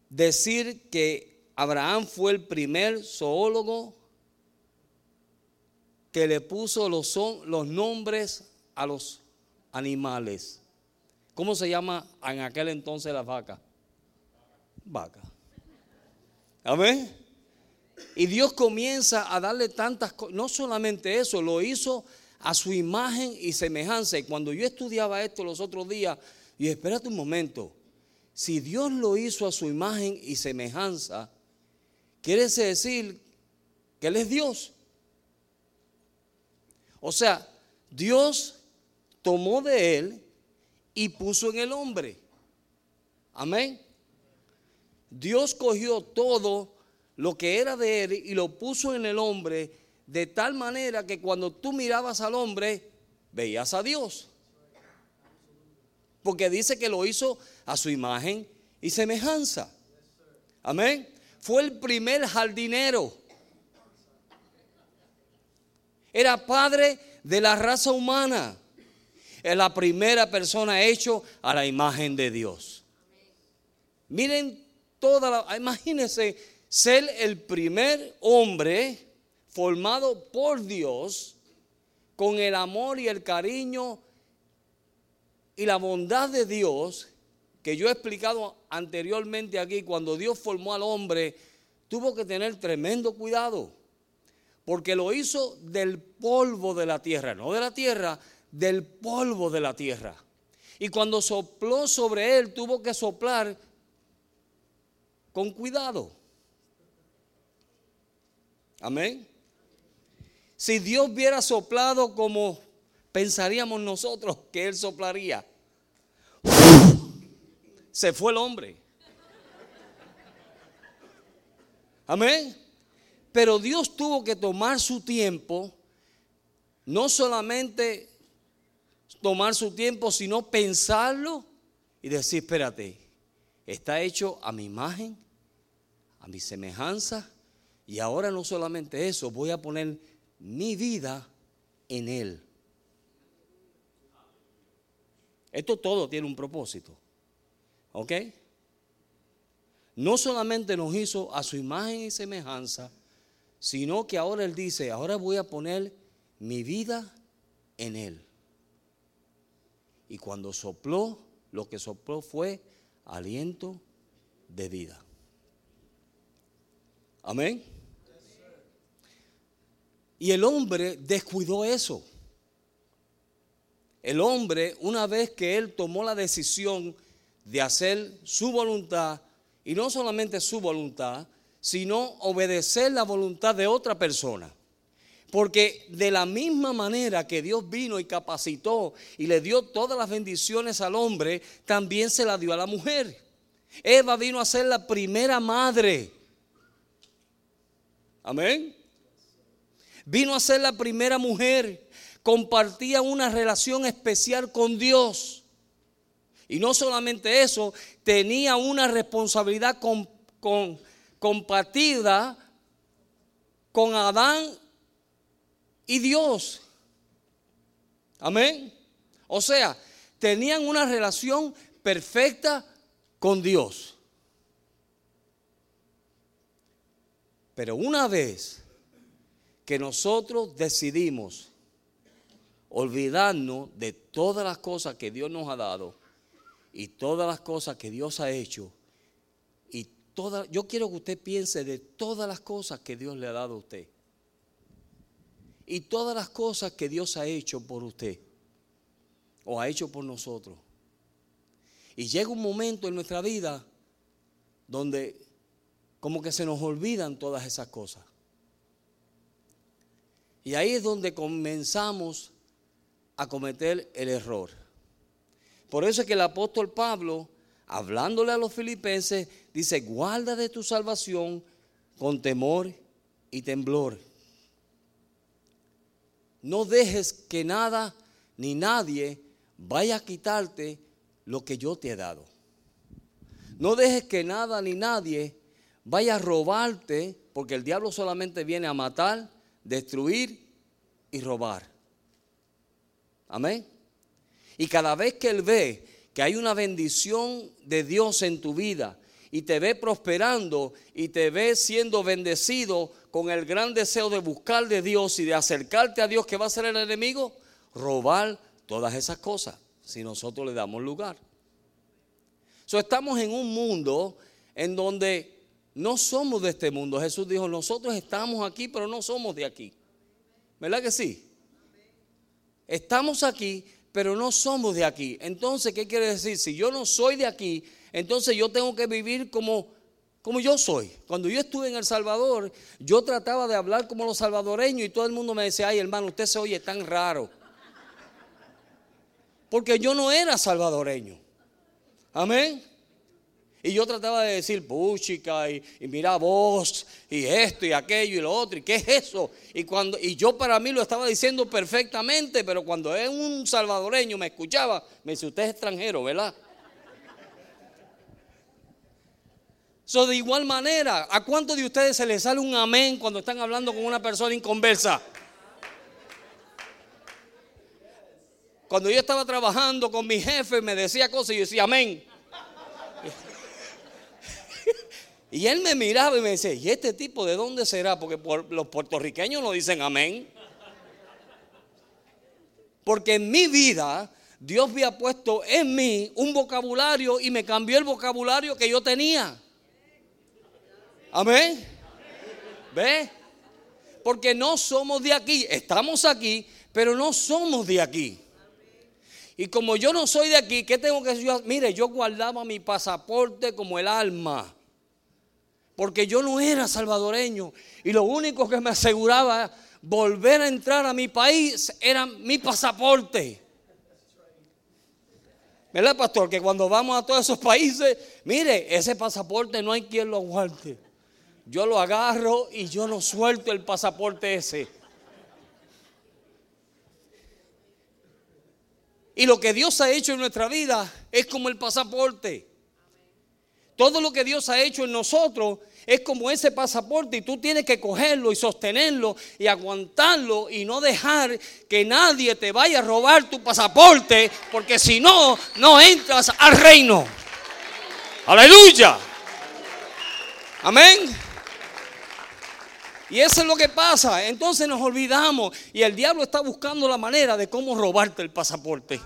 Decir que Abraham fue el primer zoólogo que le puso los, los nombres a los animales. ¿Cómo se llama en aquel entonces la vaca? Vaca. Amén. Y Dios comienza a darle tantas cosas. No solamente eso, lo hizo a su imagen y semejanza. Y cuando yo estudiaba esto los otros días, y espérate un momento. Si Dios lo hizo a su imagen y semejanza, quiere decir que Él es Dios. O sea, Dios tomó de Él y puso en el hombre. Amén. Dios cogió todo lo que era de Él y lo puso en el hombre de tal manera que cuando tú mirabas al hombre, veías a Dios. Porque dice que lo hizo a su imagen y semejanza. Amén. Fue el primer jardinero. Era padre de la raza humana. Es la primera persona hecho a la imagen de Dios. Miren toda la. Imagínense ser el primer hombre formado por Dios con el amor y el cariño y la bondad de Dios que yo he explicado anteriormente aquí, cuando Dios formó al hombre, tuvo que tener tremendo cuidado, porque lo hizo del polvo de la tierra, no de la tierra, del polvo de la tierra. Y cuando sopló sobre él, tuvo que soplar con cuidado. Amén. Si Dios hubiera soplado como pensaríamos nosotros que Él soplaría, se fue el hombre. Amén. Pero Dios tuvo que tomar su tiempo, no solamente tomar su tiempo, sino pensarlo y decir, espérate, está hecho a mi imagen, a mi semejanza, y ahora no solamente eso, voy a poner mi vida en Él. Esto todo tiene un propósito. ¿Ok? No solamente nos hizo a su imagen y semejanza, sino que ahora Él dice, ahora voy a poner mi vida en Él. Y cuando sopló, lo que sopló fue aliento de vida. Amén. Y el hombre descuidó eso. El hombre, una vez que él tomó la decisión de hacer su voluntad, y no solamente su voluntad, sino obedecer la voluntad de otra persona. Porque de la misma manera que Dios vino y capacitó y le dio todas las bendiciones al hombre, también se la dio a la mujer. Eva vino a ser la primera madre. Amén. Vino a ser la primera mujer. Compartía una relación especial con Dios. Y no solamente eso, tenía una responsabilidad compartida con Adán y Dios. Amén. O sea, tenían una relación perfecta con Dios. Pero una vez que nosotros decidimos olvidarnos de todas las cosas que Dios nos ha dado y todas las cosas que Dios ha hecho y toda, yo quiero que usted piense de todas las cosas que Dios le ha dado a usted y todas las cosas que Dios ha hecho por usted o ha hecho por nosotros. Y llega un momento en nuestra vida donde como que se nos olvidan todas esas cosas. Y ahí es donde comenzamos a cometer el error. Por eso es que el apóstol Pablo, hablándole a los filipenses, dice, guarda de tu salvación con temor y temblor. No dejes que nada ni nadie vaya a quitarte lo que yo te he dado. No dejes que nada ni nadie vaya a robarte, porque el diablo solamente viene a matar, destruir y robar. Amén. Y cada vez que él ve que hay una bendición de Dios en tu vida y te ve prosperando y te ve siendo bendecido, con el gran deseo de buscar de Dios y de acercarte a Dios, que va a ser el enemigo? Robar todas esas cosas si nosotros le damos lugar. So, estamos en un mundo en donde no somos de este mundo. Jesús dijo, nosotros estamos aquí, pero no somos de aquí. ¿Verdad que sí? Estamos aquí, pero no somos de aquí. Entonces, ¿qué quiere decir? Si yo no soy de aquí, entonces yo tengo que vivir como como yo soy. Cuando yo estuve en El Salvador, yo trataba de hablar como los salvadoreños y todo el mundo me decía, ay hermano, usted se oye tan raro. Porque yo no era salvadoreño. Amén. Y yo trataba de decir puchica y, mira vos y esto y aquello y lo otro y qué es eso. Y, cuando, y yo para mí lo estaba diciendo perfectamente, pero cuando un salvadoreño me escuchaba, me dice, usted es extranjero, ¿verdad? So, de igual manera, ¿a cuántos de ustedes se les sale un amén cuando están hablando con una persona inconversa? Cuando yo estaba trabajando con mi jefe, me decía cosas y yo decía amén. [laughs] Y él me miraba y me decía, ¿y este tipo de dónde será? Porque los puertorriqueños no dicen amén. Porque en mi vida Dios había puesto en mí un vocabulario y me cambió el vocabulario que yo tenía. Amén. ¿Ve? Porque no somos de aquí. Estamos aquí, pero no somos de aquí. Y como yo no soy de aquí, ¿qué tengo que hacer? Mire, yo guardaba mi pasaporte como el alma. Porque yo no era salvadoreño. Y lo único que me aseguraba volver a entrar a mi país era mi pasaporte. ¿Verdad, pastor? Que cuando vamos a todos esos países, mire, ese pasaporte no hay quien lo aguante yo lo agarro y yo no suelto el pasaporte ese. Y lo que Dios ha hecho en nuestra vida es como el pasaporte. Todo lo que Dios ha hecho en nosotros es como ese pasaporte y tú tienes que cogerlo y sostenerlo y aguantarlo y no dejar que nadie te vaya a robar tu pasaporte porque si no, no entras al reino. Aleluya. Amén. Y eso es lo que pasa. Entonces nos olvidamos y el diablo está buscando la manera de cómo robarte el pasaporte.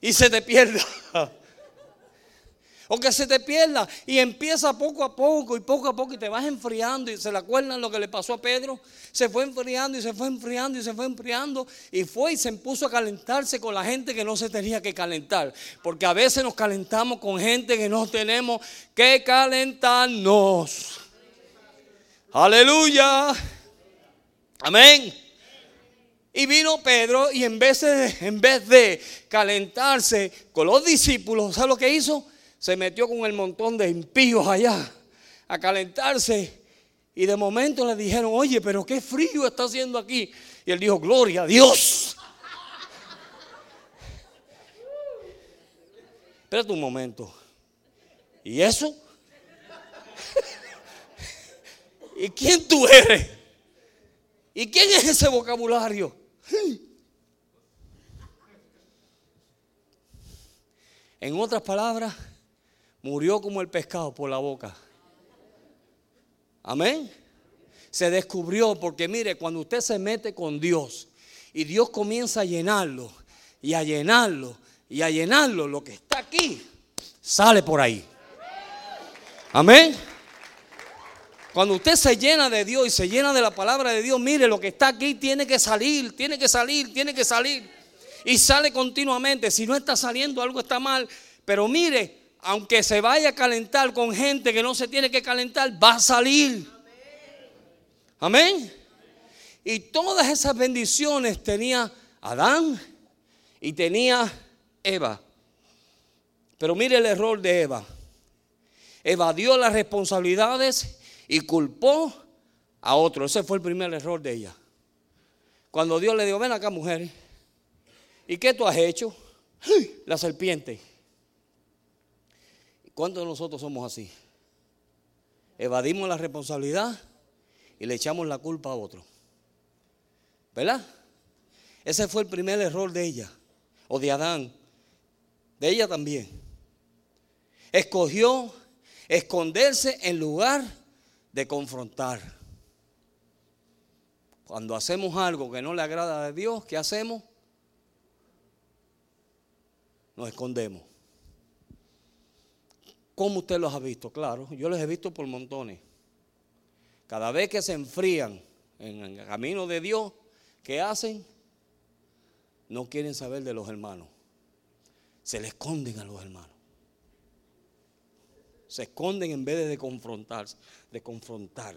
Y se te pierda. [laughs] O que se te pierda y empieza poco a poco y poco a poco y te vas enfriando y se le acuerdan lo que le pasó a Pedro. Se fue enfriando y se fue enfriando y se fue enfriando y fue y se puso a calentarse con la gente que no se tenía que calentar. Porque a veces nos calentamos con gente que no tenemos que calentarnos. Aleluya. Amén. Y vino Pedro y en vez, de, en vez de calentarse con los discípulos, ¿sabe lo que hizo? Se metió con el montón de impíos allá a calentarse. Y de momento le dijeron, oye, pero qué frío está haciendo aquí. Y él dijo, gloria a Dios. Espérate un momento. ¿Y eso? ¿Y quién tú eres? ¿Y quién es ese vocabulario? En otras palabras, murió como el pescado por la boca. Amén. Se descubrió porque mire, cuando usted se mete con Dios y Dios comienza a llenarlo y a llenarlo y a llenarlo, lo que está aquí sale por ahí. Amén. Cuando usted se llena de Dios y se llena de la palabra de Dios, mire, lo que está aquí tiene que salir, tiene que salir, tiene que salir. Y sale continuamente. Si no está saliendo, algo está mal. Pero mire, aunque se vaya a calentar con gente que no se tiene que calentar, va a salir. Amén. Y todas esas bendiciones tenía Adán y tenía Eva. Pero mire el error de Eva. Evadió las responsabilidades y culpó a otro. Ese fue el primer error de ella. Cuando Dios le dijo, ven acá mujer, ¿y qué tú has hecho? La serpiente. ¿Cuántos de nosotros somos así? Evadimos la responsabilidad y le echamos la culpa a otro. ¿Verdad? Ese fue el primer error de ella, o de Adán, de ella también. Escogió esconderse en lugar de confrontar. Cuando hacemos algo que no le agrada a Dios, ¿qué hacemos? Nos escondemos. ¿Cómo usted los ha visto? Claro, yo los he visto por montones. Cada vez que se enfrían en el camino de Dios, ¿qué hacen? No quieren saber de los hermanos. Se le esconden a los hermanos. Se esconden en vez de confrontarse, de confrontar.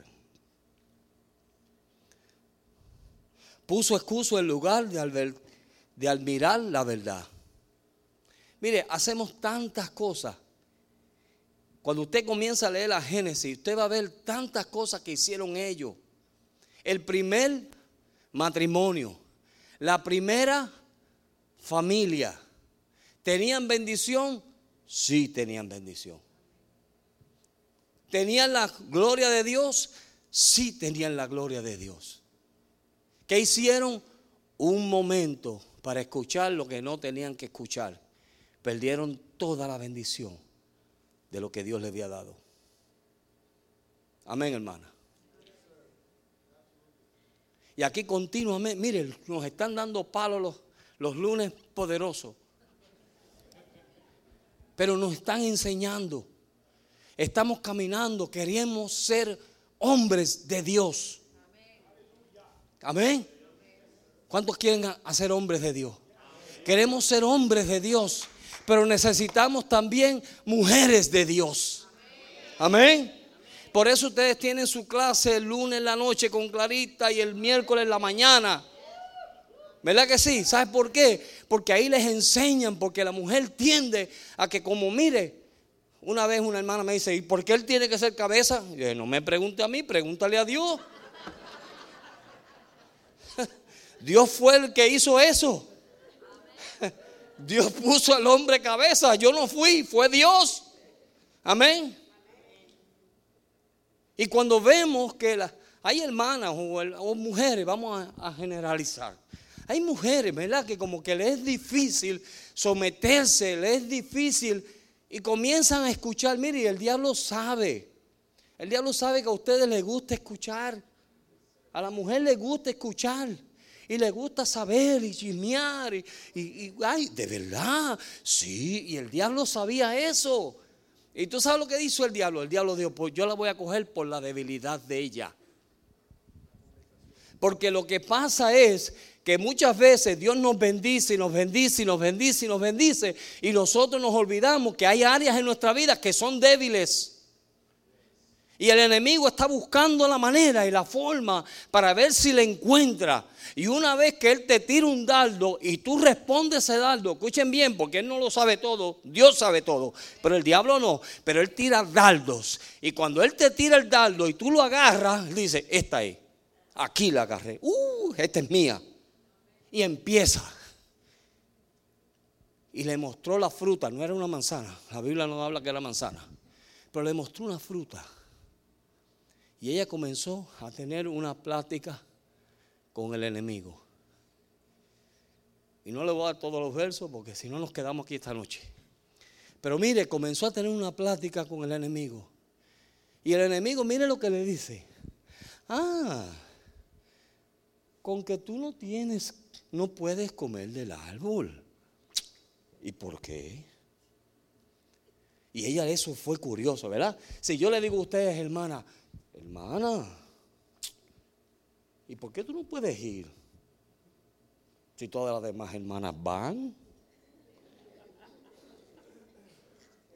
Puso excuso en lugar de, de admirar la verdad. Mire, hacemos tantas cosas. Cuando usted comienza a leer la Génesis, usted va a ver tantas cosas que hicieron ellos. El primer matrimonio, la primera familia, ¿tenían bendición? Sí, tenían bendición. ¿Tenían la gloria de Dios? Sí tenían la gloria de Dios. ¿Qué hicieron? Un momento para escuchar lo que no tenían que escuchar. Perdieron toda la bendición de lo que Dios les había dado. Amén, hermana. Y aquí continuamente, miren, nos están dando palos los, los lunes poderosos. Pero nos están enseñando estamos caminando, queremos ser hombres de Dios. Amén. ¿Cuántos quieren hacer hombres de Dios? Queremos ser hombres de Dios, pero necesitamos también mujeres de Dios. Amén. Por eso ustedes tienen su clase el lunes en la noche con Clarita y el miércoles en la mañana. ¿Verdad que sí? ¿Sabes por qué? Porque ahí les enseñan, porque la mujer tiende a que como mire, una vez una hermana me dice, ¿y por qué él tiene que ser cabeza? yo no me pregunte a mí, pregúntale a Dios. [laughs] Dios fue el que hizo eso. [laughs] Dios puso al hombre cabeza. Yo no fui, fue Dios. Amén. Y cuando vemos que hay hermanas o, mujeres, vamos a, a, generalizar, hay mujeres, ¿verdad? Que como que les es difícil someterse, les es difícil y comienzan a escuchar. Mire, el diablo sabe, el diablo sabe que a ustedes les gusta escuchar, a la mujer le gusta escuchar y le gusta saber y chismear y, y, ay, de verdad, sí, y el diablo sabía eso. Y tú sabes lo que hizo el diablo. El diablo dijo, pues yo la voy a coger por la debilidad de ella. Porque lo que pasa es que muchas veces Dios nos bendice y nos bendice y nos bendice y nos bendice y nosotros nos olvidamos que hay áreas en nuestra vida que son débiles. Y el enemigo está buscando la manera y la forma para ver si le encuentra. Y una vez que él te tira un dardo y tú respondes ese dardo, escuchen bien, porque él no lo sabe todo, Dios sabe todo, pero el diablo no, pero él tira dardos. Y cuando él te tira el dardo y tú lo agarras, dice, esta es, aquí la agarré, uh, esta es mía. Y empieza. Y le mostró la fruta, no era una manzana, la Biblia no habla que era manzana, pero le mostró una fruta y ella comenzó a tener una plática con el enemigo. Y no le voy a dar todos los versos porque si no nos quedamos aquí esta noche. Pero mire, comenzó a tener una plática con el enemigo. Y el enemigo, mire lo que le dice. Ah, con que tú no tienes, no puedes comer del árbol. ¿Y por qué? Y ella eso fue curioso, ¿verdad? Si yo le digo a ustedes, hermana, Hermana, ¿y por qué tú no puedes ir? Si todas las demás hermanas van.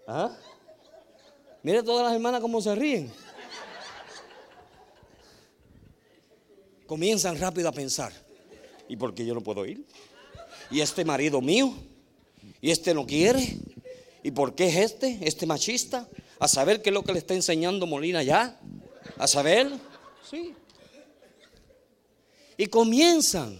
¿Ah? Mire todas las hermanas cómo se ríen. Comienzan rápido a pensar. ¿Y por qué yo no puedo ir? ¿Y este marido mío? ¿Y este no quiere? ¿Y por qué es este, este machista? A saber qué es lo que le está enseñando Molina ya a saber. Sí. Y comienzan.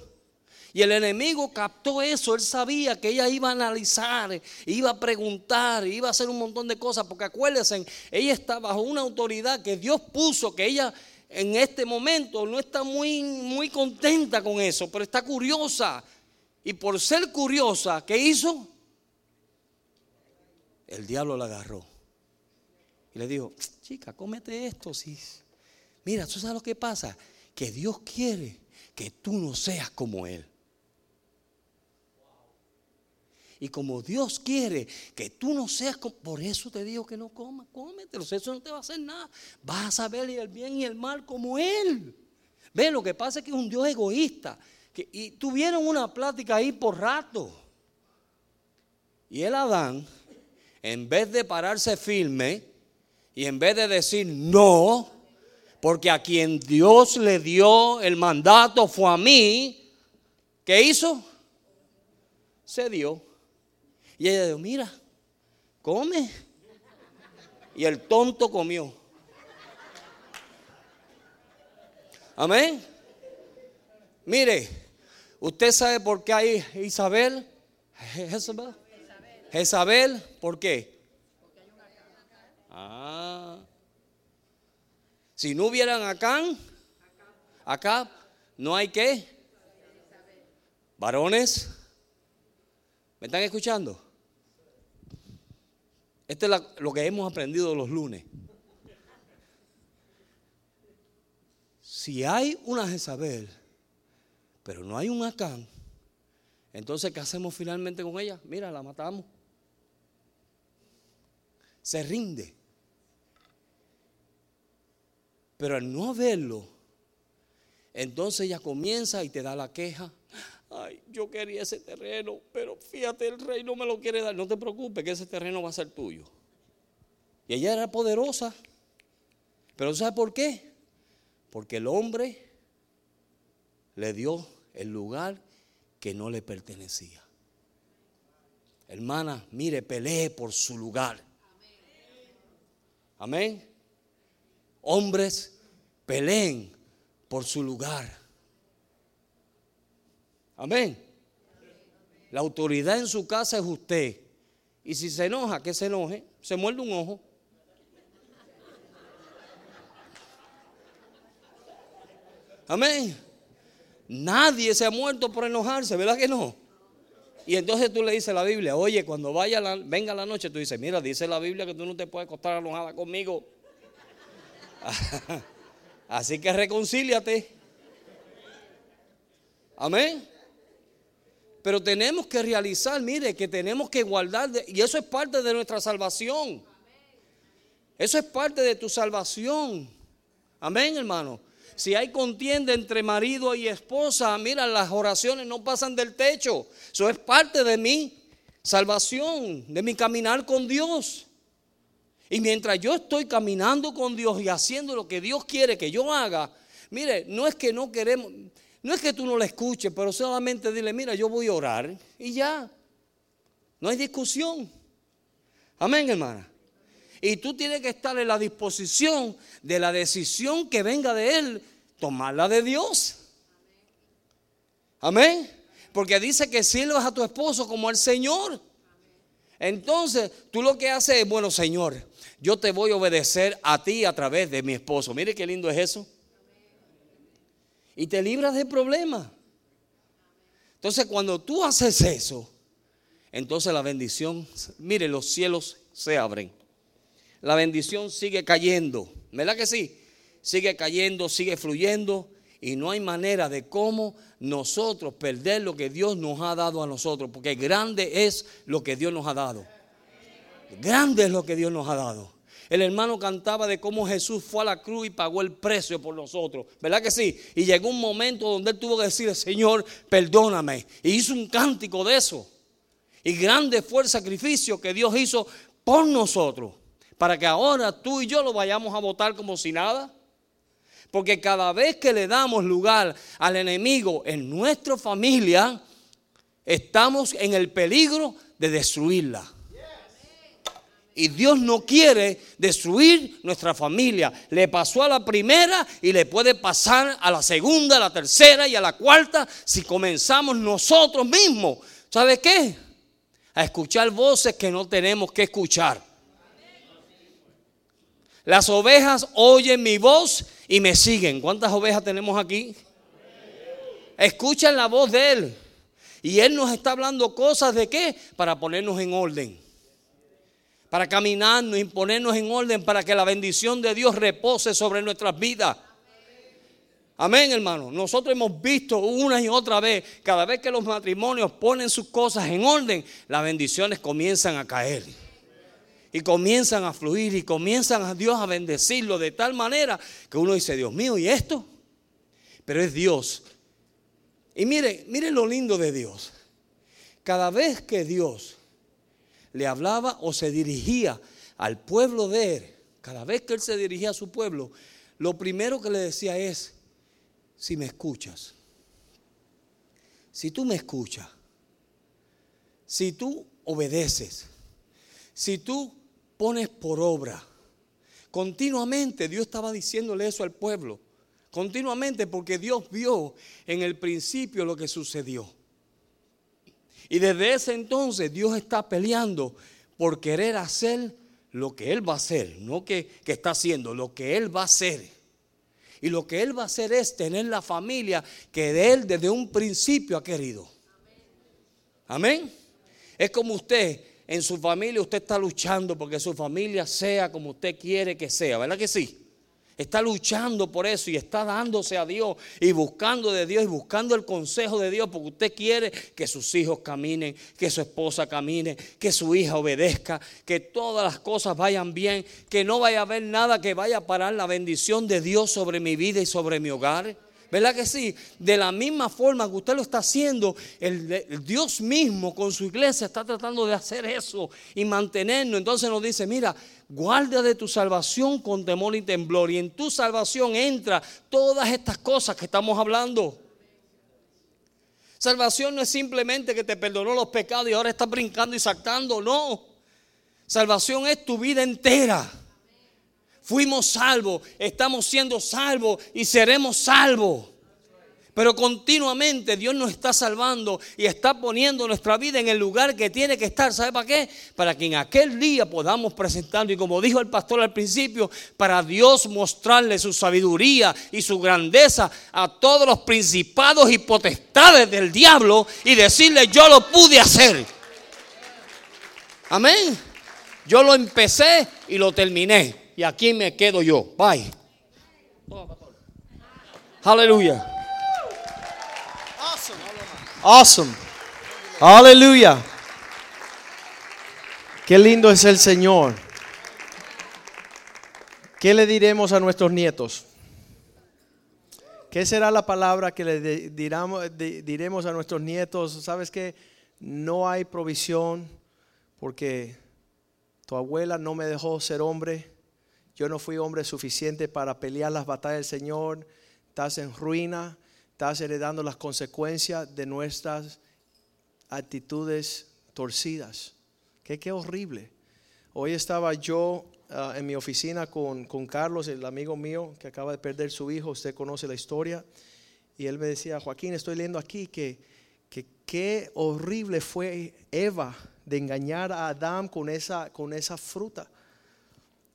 Y el enemigo captó eso, él sabía que ella iba a analizar, iba a preguntar, iba a hacer un montón de cosas, porque acuérdense, ella está bajo una autoridad que Dios puso, que ella en este momento no está muy, muy contenta con eso, pero está curiosa. Y por ser curiosa, ¿qué hizo? El diablo la agarró. Y le dijo, chica, cómete esto, sí. Mira, ¿tú sabes lo que pasa? Que Dios quiere que tú no seas como Él. Y como Dios quiere que tú no seas. Por eso te digo que no comas, cómetelo. Eso no te va a hacer nada. Vas a saber el bien y el mal como Él. Ve, lo que pasa es que es un Dios egoísta. y tuvieron una plática ahí por rato. Y el Adán, en vez de pararse firme y en vez de decir no, porque a quien Dios le dio el mandato fue a mí. ¿Qué hizo? Se dio. Y ella dijo, mira, come. Y el tonto comió. Amén. Mire, usted sabe por qué hay Isabel. Jezabel. ¿por qué? Ah. Si no hubieran acá, acá no hay qué. Varones, ¿me están escuchando? Esto es lo que hemos aprendido los lunes. Si hay una Jezabel, pero no hay un Acán, entonces ¿qué hacemos finalmente con ella? Mira, la matamos. Se rinde. Pero al no verlo, entonces ella comienza y te da la queja. Ay, yo quería ese terreno, pero fíjate, el rey no me lo quiere dar. No te preocupes, que ese terreno va a ser tuyo. Y ella era poderosa. Pero ¿sabe por qué? Porque el hombre le dio el lugar que no le pertenecía. Hermana, mire, pelee por su lugar. Amén hombres peleen por su lugar. Amén. La autoridad en su casa es usted. Y si se enoja, que se enoje, se muerde un ojo. Amén. Nadie se ha muerto por enojarse, ¿verdad que no? Y entonces tú le dices a la Biblia, oye, cuando vaya la, venga la noche, tú dices, mira, dice la Biblia que tú no te puedes acostar enojada conmigo. [laughs] Así que reconcíliate. Amén. Pero tenemos que realizar, mire, que tenemos que guardar, y eso es parte de nuestra salvación. Eso es parte de tu salvación. Amén, hermano. Si hay contienda entre marido y esposa, mira, las oraciones no pasan del techo. Eso es parte de mi salvación, de mi caminar con Dios. Y mientras yo estoy caminando con Dios y haciendo lo que Dios quiere que yo haga, mire, no es que no queremos, no es que tú no la escuches, pero solamente dile, mira, yo voy a orar y ya. No hay discusión. Amén, hermana. Y tú tienes que estar en la disposición de la decisión que venga de Él, tomarla de Dios. Amén. Porque dice que sirvas a tu esposo como al Señor. Entonces, tú lo que haces es, bueno, Señor, yo te voy a obedecer a ti a través de mi esposo. Mire qué lindo es eso. Y te libras de problemas. Entonces, cuando tú haces eso, entonces la bendición, mire, los cielos se abren la bendición sigue cayendo. ¿Verdad que sí? Sigue cayendo, sigue fluyendo y no hay manera de cómo nosotros perder lo que Dios nos ha dado a nosotros, porque grande es lo que Dios nos ha dado. Grande es lo que Dios nos ha dado. El hermano cantaba de cómo Jesús fue a la cruz y pagó el precio por nosotros. ¿Verdad que sí? Y llegó un momento donde él tuvo que decir, Señor, perdóname. Y hizo un cántico de eso. Y grande fue el sacrificio que Dios hizo por nosotros para que ahora tú y yo lo vayamos a votar como si nada. Porque cada vez que le damos lugar al enemigo en nuestra familia, estamos en el peligro de destruirla. Y Dios no quiere destruir nuestra familia. Le pasó a la primera y le puede pasar a la segunda, a la tercera y a la cuarta si comenzamos nosotros mismos. ¿Sabe qué? A escuchar voces que no tenemos que escuchar. Las ovejas oyen mi voz y me siguen. ¿Cuántas ovejas tenemos aquí? Escuchan la voz de Él. Y Él nos está hablando cosas de qué? Para ponernos en orden. Para caminarnos y ponernos en orden para que la bendición de Dios repose sobre nuestras vidas. Amén, hermano. Nosotros hemos visto una y otra vez, cada vez que los matrimonios ponen sus cosas en orden, las bendiciones comienzan a caer y comienzan a fluir y comienzan a Dios a bendecirlo de tal manera que uno dice, Dios mío, ¿y esto? Pero es Dios. Y miren, miren lo lindo de Dios. Cada vez que Dios le hablaba o se dirigía al pueblo de él, cada vez que él se dirigía a su pueblo, lo primero que le decía es, si me escuchas, si tú me escuchas, si tú obedeces, si tú pones por obra. Continuamente Dios estaba diciéndole eso al pueblo. Continuamente porque Dios vio en el principio lo que sucedió. Y desde ese entonces Dios está peleando por querer hacer lo que Él va a hacer, no que, que, está haciendo, lo que Él va a hacer. Y lo que Él va a hacer es tener la familia que Él desde un principio ha querido. Amén. Es como usted en su familia usted está luchando porque su familia sea como usted quiere que sea, ¿verdad que sí? Está luchando por eso y está dándose a Dios y buscando de Dios y buscando el consejo de Dios porque usted quiere que sus hijos caminen, que su esposa camine, que su hija obedezca, que todas las cosas vayan bien, que no vaya a haber nada que vaya a parar la bendición de Dios sobre mi vida y sobre mi hogar. ¿Verdad que sí? De la misma forma que usted lo está haciendo, el, Dios mismo con su iglesia está tratando de hacer eso y mantenernos. Entonces nos dice, mira, guarda de tu salvación con temor y temblor. Y en tu salvación entra todas estas cosas que estamos hablando. Salvación no es simplemente que te perdonó los pecados y ahora estás brincando y saltando, no. Salvación es tu vida entera. Fuimos salvos, estamos siendo salvos y seremos salvos. Pero continuamente Dios nos está salvando y está poniendo nuestra vida en el lugar que tiene que estar. ¿Sabe para qué? Para que en aquel día podamos presentarlo. Y como dijo el pastor al principio, para Dios mostrarle su sabiduría y su grandeza a todos los principados y potestades del diablo y decirle, yo lo pude hacer. Amén. Yo lo empecé y lo terminé. Y aquí me quedo yo. Bye. Aleluya. Awesome. Aleluya. Qué lindo es el Señor. ¿Qué le diremos a nuestros nietos? ¿Qué será la palabra que le diremos a nuestros nietos? ¿Sabes que no hay provisión porque tu abuela no me dejó ser hombre? Yo no fui hombre suficiente para pelear las batallas del Señor. Estás en ruina estás heredando las consecuencias de nuestras actitudes torcidas. Qué, qué horrible. Hoy estaba yo ah, en mi oficina con, con, Carlos, el amigo mío que acaba de perder su hijo, usted conoce la historia, y él me decía, Joaquín, estoy leyendo aquí que, que qué horrible fue Eva de engañar a Adán con esa, con esa fruta.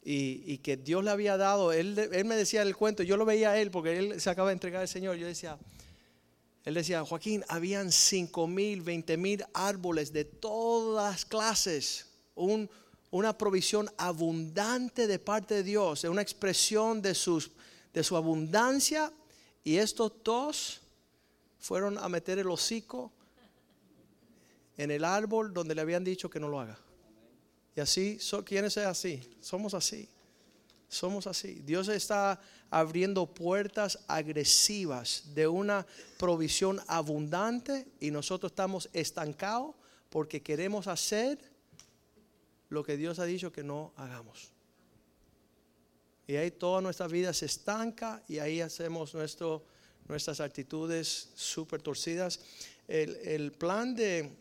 Y, que Dios le había dado, él, me decía el cuento, yo lo veía a él porque él se acaba de entregar al Señor, yo decía, él decía, Joaquín, habían cinco mil, veinte mil árboles de todas clases, una provisión abundante de parte de Dios, una expresión de, de su abundancia, y estos dos fueron a meter el hocico en el árbol donde le habían dicho que no lo haga. Y así, ¿quiénes es así? Somos así. Somos así. Dios está abriendo puertas agresivas de una provisión abundante y nosotros estamos estancados porque queremos hacer lo que Dios ha dicho que no hagamos. Y ahí toda nuestra vida se estanca y ahí hacemos nuestro, nuestras actitudes súper torcidas. El, plan de,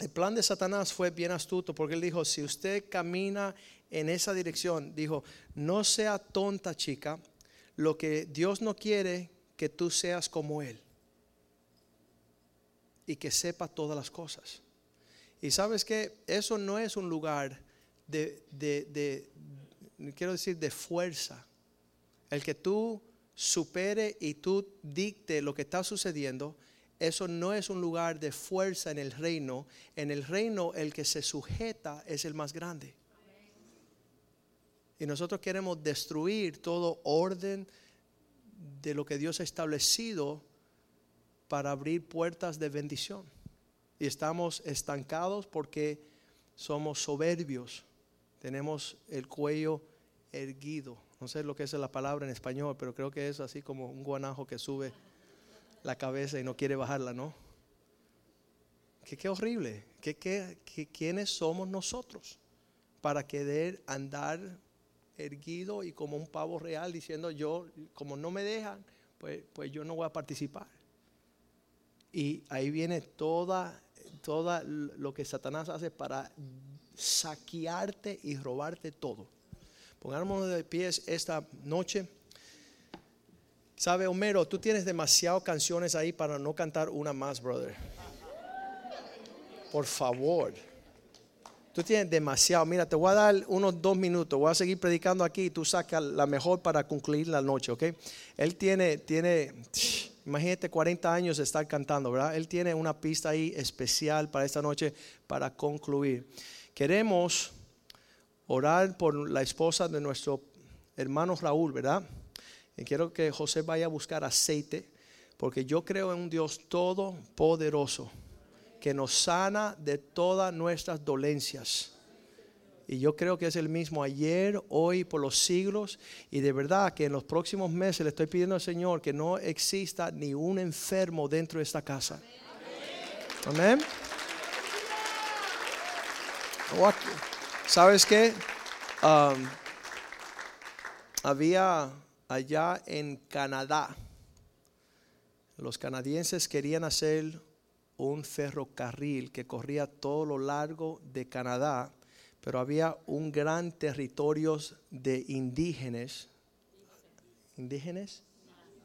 el plan de Satanás fue bien astuto porque él dijo, si usted camina en esa dirección. Dijo, no sea tonta chica, lo que Dios no quiere que tú seas como Él y que sepa todas las cosas. Y sabes que eso no es un lugar de, de, quiero decir, de fuerza. El que tú supere y tú dicte lo que está sucediendo, eso no es un lugar de fuerza en el reino. En el reino el que se sujeta es el más grande. Y nosotros queremos destruir todo orden de lo que Dios ha establecido para abrir puertas de bendición. Y estamos estancados porque somos soberbios. Tenemos el cuello erguido. No sé lo que es la palabra en español, pero creo que es así como un guanajo que sube la cabeza y no quiere bajarla, ¿no? Qué, qué horrible. ¿Qué, qué, quiénes somos nosotros para querer andar erguido y como un pavo real diciendo yo, como no me dejan, pues, pues yo no voy a participar. Y ahí viene toda, toda lo que Satanás hace para saquearte y robarte todo. Pongámonos de pies esta noche. Sabe, Homero, tú tienes demasiadas canciones ahí para no cantar una más, brother. Por favor. Tú tienes demasiado. Mira, te voy a dar unos dos minutos. Voy a seguir predicando aquí y tú sacas la mejor para concluir la noche, ¿ok? Él tiene, tiene, [sniffs] imagínate 40 años de estar cantando, ¿verdad? Él tiene una pista ahí especial para esta noche para concluir. Queremos orar por la esposa de nuestro hermano Raúl, ¿verdad? Y quiero que José vaya a buscar aceite, porque yo creo en un Dios todopoderoso que nos sana de todas nuestras dolencias. Y yo creo que es el mismo ayer, hoy, por los siglos. Y de verdad que en los próximos meses le estoy pidiendo al Señor que no exista ni un enfermo dentro de esta casa. Amén. ¿Sabes qué? Um, había allá en Canadá, los canadienses querían hacer un ferrocarril que corría todo lo largo de Canadá, pero había un gran territorio de indígenas. ¿Indígenas?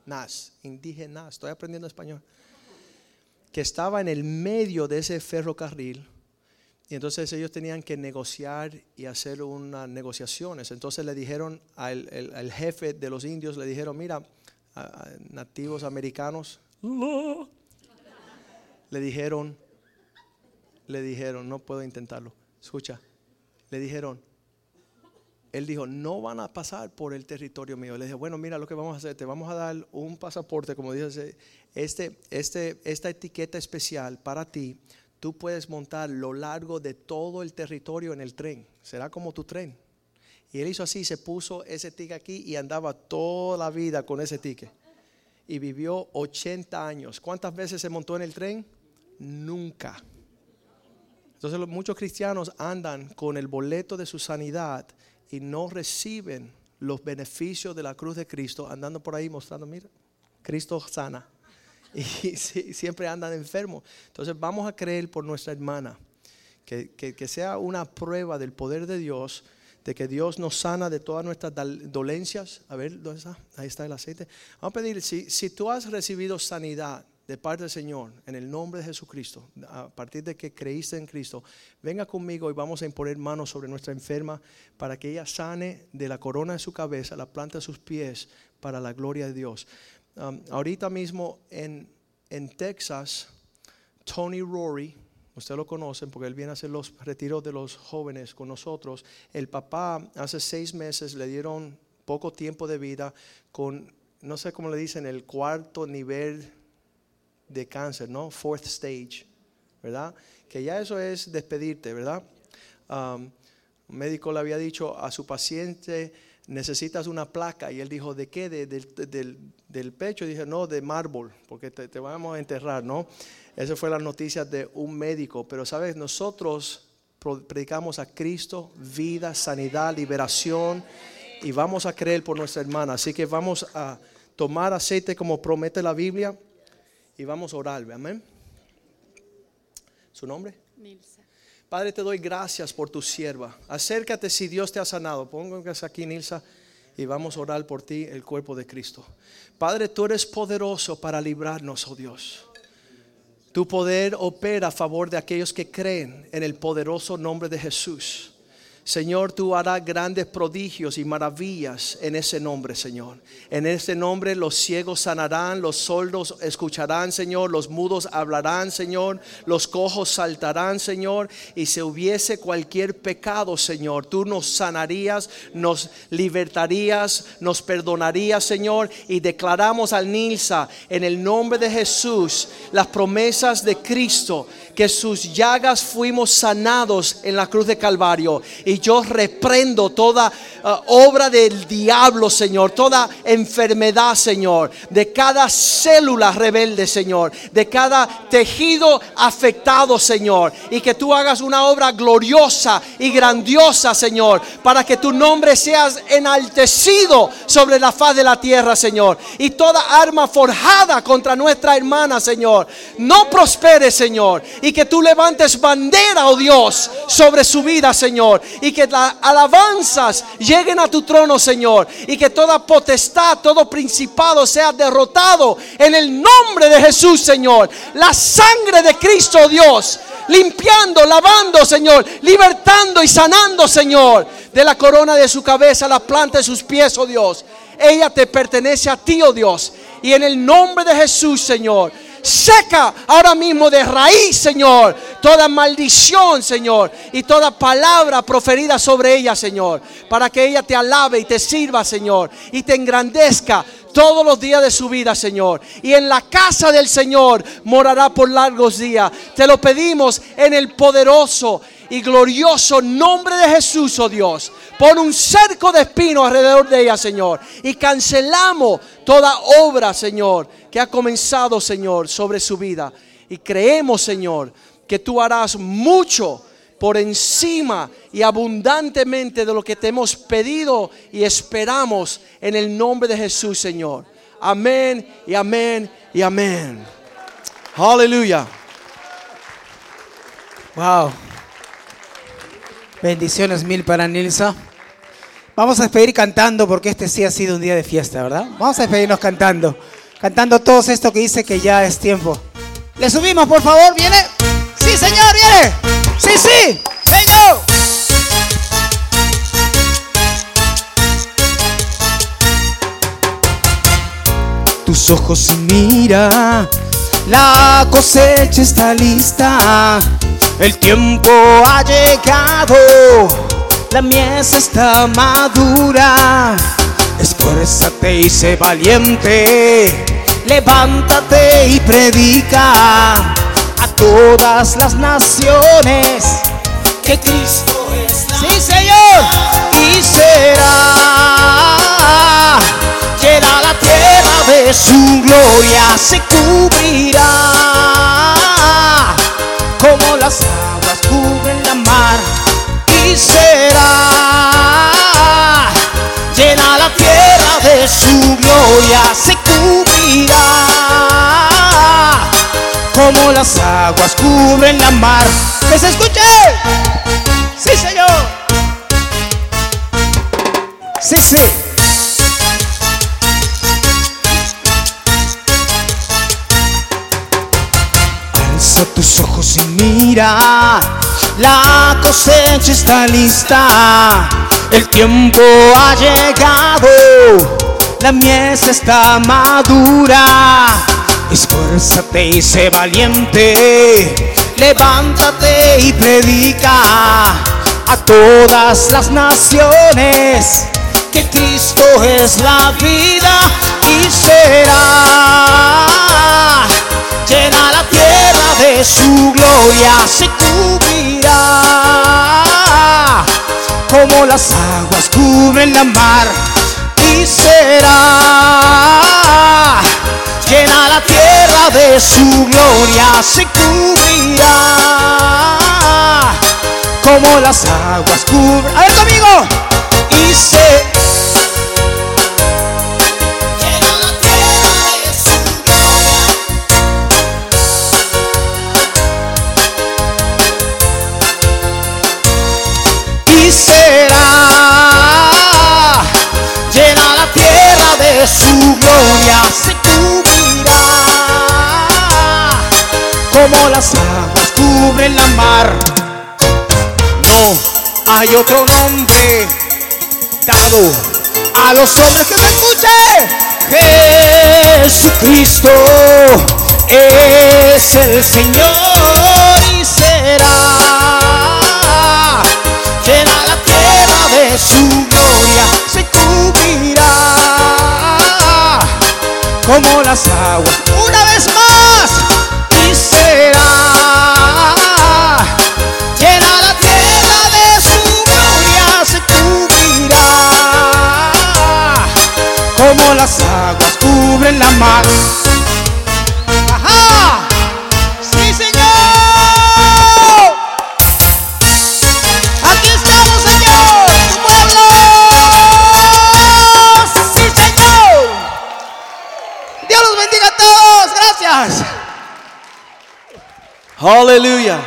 indígenas, indígenas, estoy aprendiendo español, que estaba en el medio de ese ferrocarril. Y entonces ellos tenían que negociar y hacer unas negociaciones. Entonces le dijeron al, el- jefe de los indios, le dijeron, mira, nativos americanos, le dijeron, le dijeron, no puedo intentarlo, escucha, le dijeron, él dijo, no van a pasar por el territorio mío. Le dije, bueno, mira lo que vamos a hacer, te vamos a dar un pasaporte, como dice, este, este, esta etiqueta especial para ti, tú puedes montar lo largo de todo el territorio en el tren, será como tu tren. Y él hizo así, se puso ese ticket aquí y andaba toda la vida con ese ticket. Y vivió 80 años. ¿Cuántas veces se montó en el tren? Nunca. Entonces muchos cristianos andan con el boleto de su sanidad y no reciben los beneficios de la cruz de Cristo, andando por ahí mostrando, mira, Cristo sana. [laughs] Y siempre andan enfermos. Entonces vamos a creer por nuestra hermana, que, que- sea una prueba del poder de Dios, de que Dios nos sana de todas nuestras dolencias. A ver, ¿dónde está? Ahí está el aceite. Vamos a pedir, si, si tú has recibido sanidad de parte del Señor, en el nombre de Jesucristo, a partir de que creíste en Cristo, venga conmigo y vamos a imponer manos sobre nuestra enferma para que ella sane de la corona de su cabeza, la planta de sus pies, para la gloria de Dios. Um, ahorita mismo en, en Texas, Tony Rory, usted lo conocen porque él viene a hacer los retiros de los jóvenes con nosotros. El papá hace seis meses le dieron poco tiempo de vida con, no sé cómo le dicen, el cuarto nivel de cáncer, ¿no? Fourth stage, ¿verdad? Que ya eso es despedirte, ¿verdad? Um, un médico le había dicho a su paciente, necesitas una placa. Y él dijo, ¿de qué? De- del- del, pecho. Dije, no, de mármol, porque te, te vamos a enterrar, ¿no? Esa fue la noticia de un médico. Pero, ¿sabes? Nosotros predicamos a Cristo, vida, sanidad, liberación. Y vamos a creer por nuestra hermana. Así que vamos a tomar aceite como promete la Biblia. Y vamos a orar, amén. ¿Su nombre? Padre, te doy gracias por tu sierva. Acércate si Dios te ha sanado. Póngase aquí, Nilsa, y vamos a orar por ti, el cuerpo de Cristo. Padre, tú eres poderoso para librarnos, oh Dios. Tu poder opera a favor de aquellos que creen en el poderoso nombre de Jesús. Señor, tú harás grandes prodigios y maravillas en ese nombre, Señor. En ese nombre los ciegos sanarán, los sordos escucharán, Señor, los mudos hablarán, Señor, los cojos saltarán, Señor. Y si hubiese cualquier pecado, Señor, tú nos sanarías, nos libertarías, nos perdonarías, Señor. Y declaramos al Nilsa en el nombre de Jesús las promesas de Cristo, que sus llagas fuimos sanados en la cruz de Calvario. Y yo reprendo toda uh, obra del diablo, Señor, toda enfermedad, Señor, de cada célula rebelde, Señor, de cada tejido afectado, Señor. Y que tú hagas una obra gloriosa y grandiosa, Señor, para que tu nombre seas enaltecido sobre la faz de la tierra, Señor. Y toda arma forjada contra nuestra hermana, Señor, no prospere, Señor. Y que tú levantes bandera, oh Dios, sobre su vida, Señor. Y que las alabanzas lleguen a tu trono, Señor. Y que toda potestad, todo principado sea derrotado en el nombre de Jesús, Señor. La sangre de Cristo, oh Dios, limpiando, lavando, Señor, libertando y sanando, Señor, de la corona de su cabeza, la planta de sus pies, oh Dios. Ella te pertenece a ti, oh Dios. Y en el nombre de Jesús, Señor, seca ahora mismo de raíz, Señor, toda maldición, Señor, y toda palabra proferida sobre ella, Señor, para que ella te alabe y te sirva, Señor, y te engrandezca todos los días de su vida, Señor. Y en la casa del Señor morará por largos días. Te lo pedimos en el poderoso y glorioso nombre de Jesús, oh Dios. Pon un cerco de espino alrededor de ella, Señor. Y cancelamos toda obra, Señor, que ha comenzado, Señor, sobre su vida. Y creemos, Señor, que tú harás mucho por encima y abundantemente de lo que te hemos pedido y esperamos en el nombre de Jesús, Señor. Amén y amén y amén. Aleluya. Wow. Bendiciones mil para Nilsa. Vamos a despedir cantando porque este sí ha sido un día de fiesta, ¿verdad? Vamos a despedirnos cantando. cantando todos esto que dice que ya es tiempo. ¿Le subimos, por favor? ¿Viene? Sí, señor, viene. Sí, sí. Señor. Tus ojos mira, la cosecha está lista, el tiempo ha llegado, la mies está madura. Esfuérzate y sé valiente, levántate y predica a todas las naciones que Cristo es la Sí, señor. y será de su gloria se cubrirá. Como las aguas cubren la mar y será. Llena la tierra de su gloria se cubrirá. Como las aguas cubren la mar. Que se escuche sí señor. Sí, sí. Alza tus ojos y mira, la cosecha está lista, el tiempo ha llegado, la mies está madura. Esfuérzate y sé valiente, levántate y predica a todas las naciones que Cristo es la vida y será. Llena la tierra su gloria se cubrirá. Como las aguas cubren la mar y será llena la tierra de su gloria se cubrirá. Como las aguas cubren a ver conmigo y se gloria se cubrirá. Como las aguas cubren la mar. No hay otro nombre dado a los hombres que me escuchen Jesucristo es el Señor y será llena la tierra de su gloria como las aguas. Una vez más y será llena la tierra de su gloria se cubrirá. Como las aguas cubren la mar Aleluya.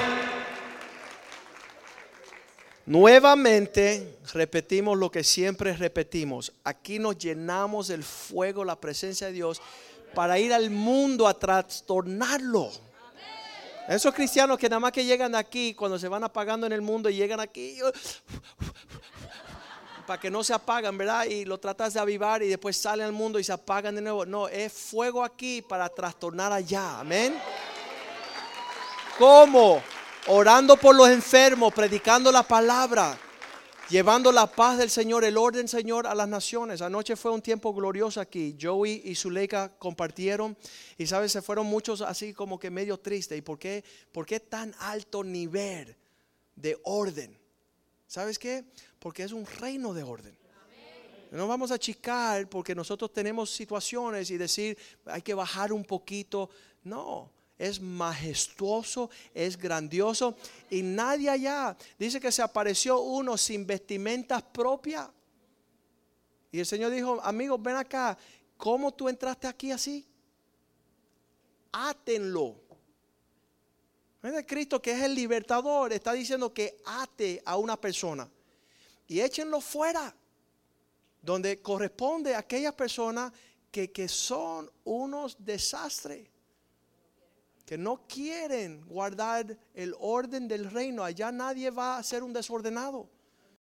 Nuevamente repetimos lo que siempre repetimos. Aquí nos llenamos del fuego, la presencia de Dios, para ir al mundo a trastornarlo. Esos cristianos que nada más que llegan aquí, cuando se van apagando en el mundo y llegan aquí, [laughs] para que no se apagan, ¿verdad? Y lo tratas de avivar y después salen al mundo y se apagan de nuevo. No, es fuego aquí para trastornar allá. Amén. ¿Cómo? Orando por los enfermos, predicando la palabra, llevando la paz del Señor, el orden, Señor, a las naciones. Anoche fue un tiempo glorioso aquí. Joey y Zuleika compartieron y, ¿sabes? Se fueron muchos así como que medio tristes. ¿Y por qué, por tan alto nivel de orden? ¿Sabes qué? Porque es un reino de orden. No vamos a achicar porque nosotros tenemos situaciones y decir hay que bajar un poquito. No, es majestuoso, es grandioso y nadie allá dice que se apareció uno sin vestimentas propias. Y el Señor dijo, amigos, ven acá, ¿cómo tú entraste aquí así? Átenlo. ¿Ves? Cristo que es el libertador está diciendo que ate a una persona y échenlo fuera, donde corresponde a aquellas personas que, que son unos desastres, que no quieren guardar el orden del reino. Allá nadie va a ser un desordenado.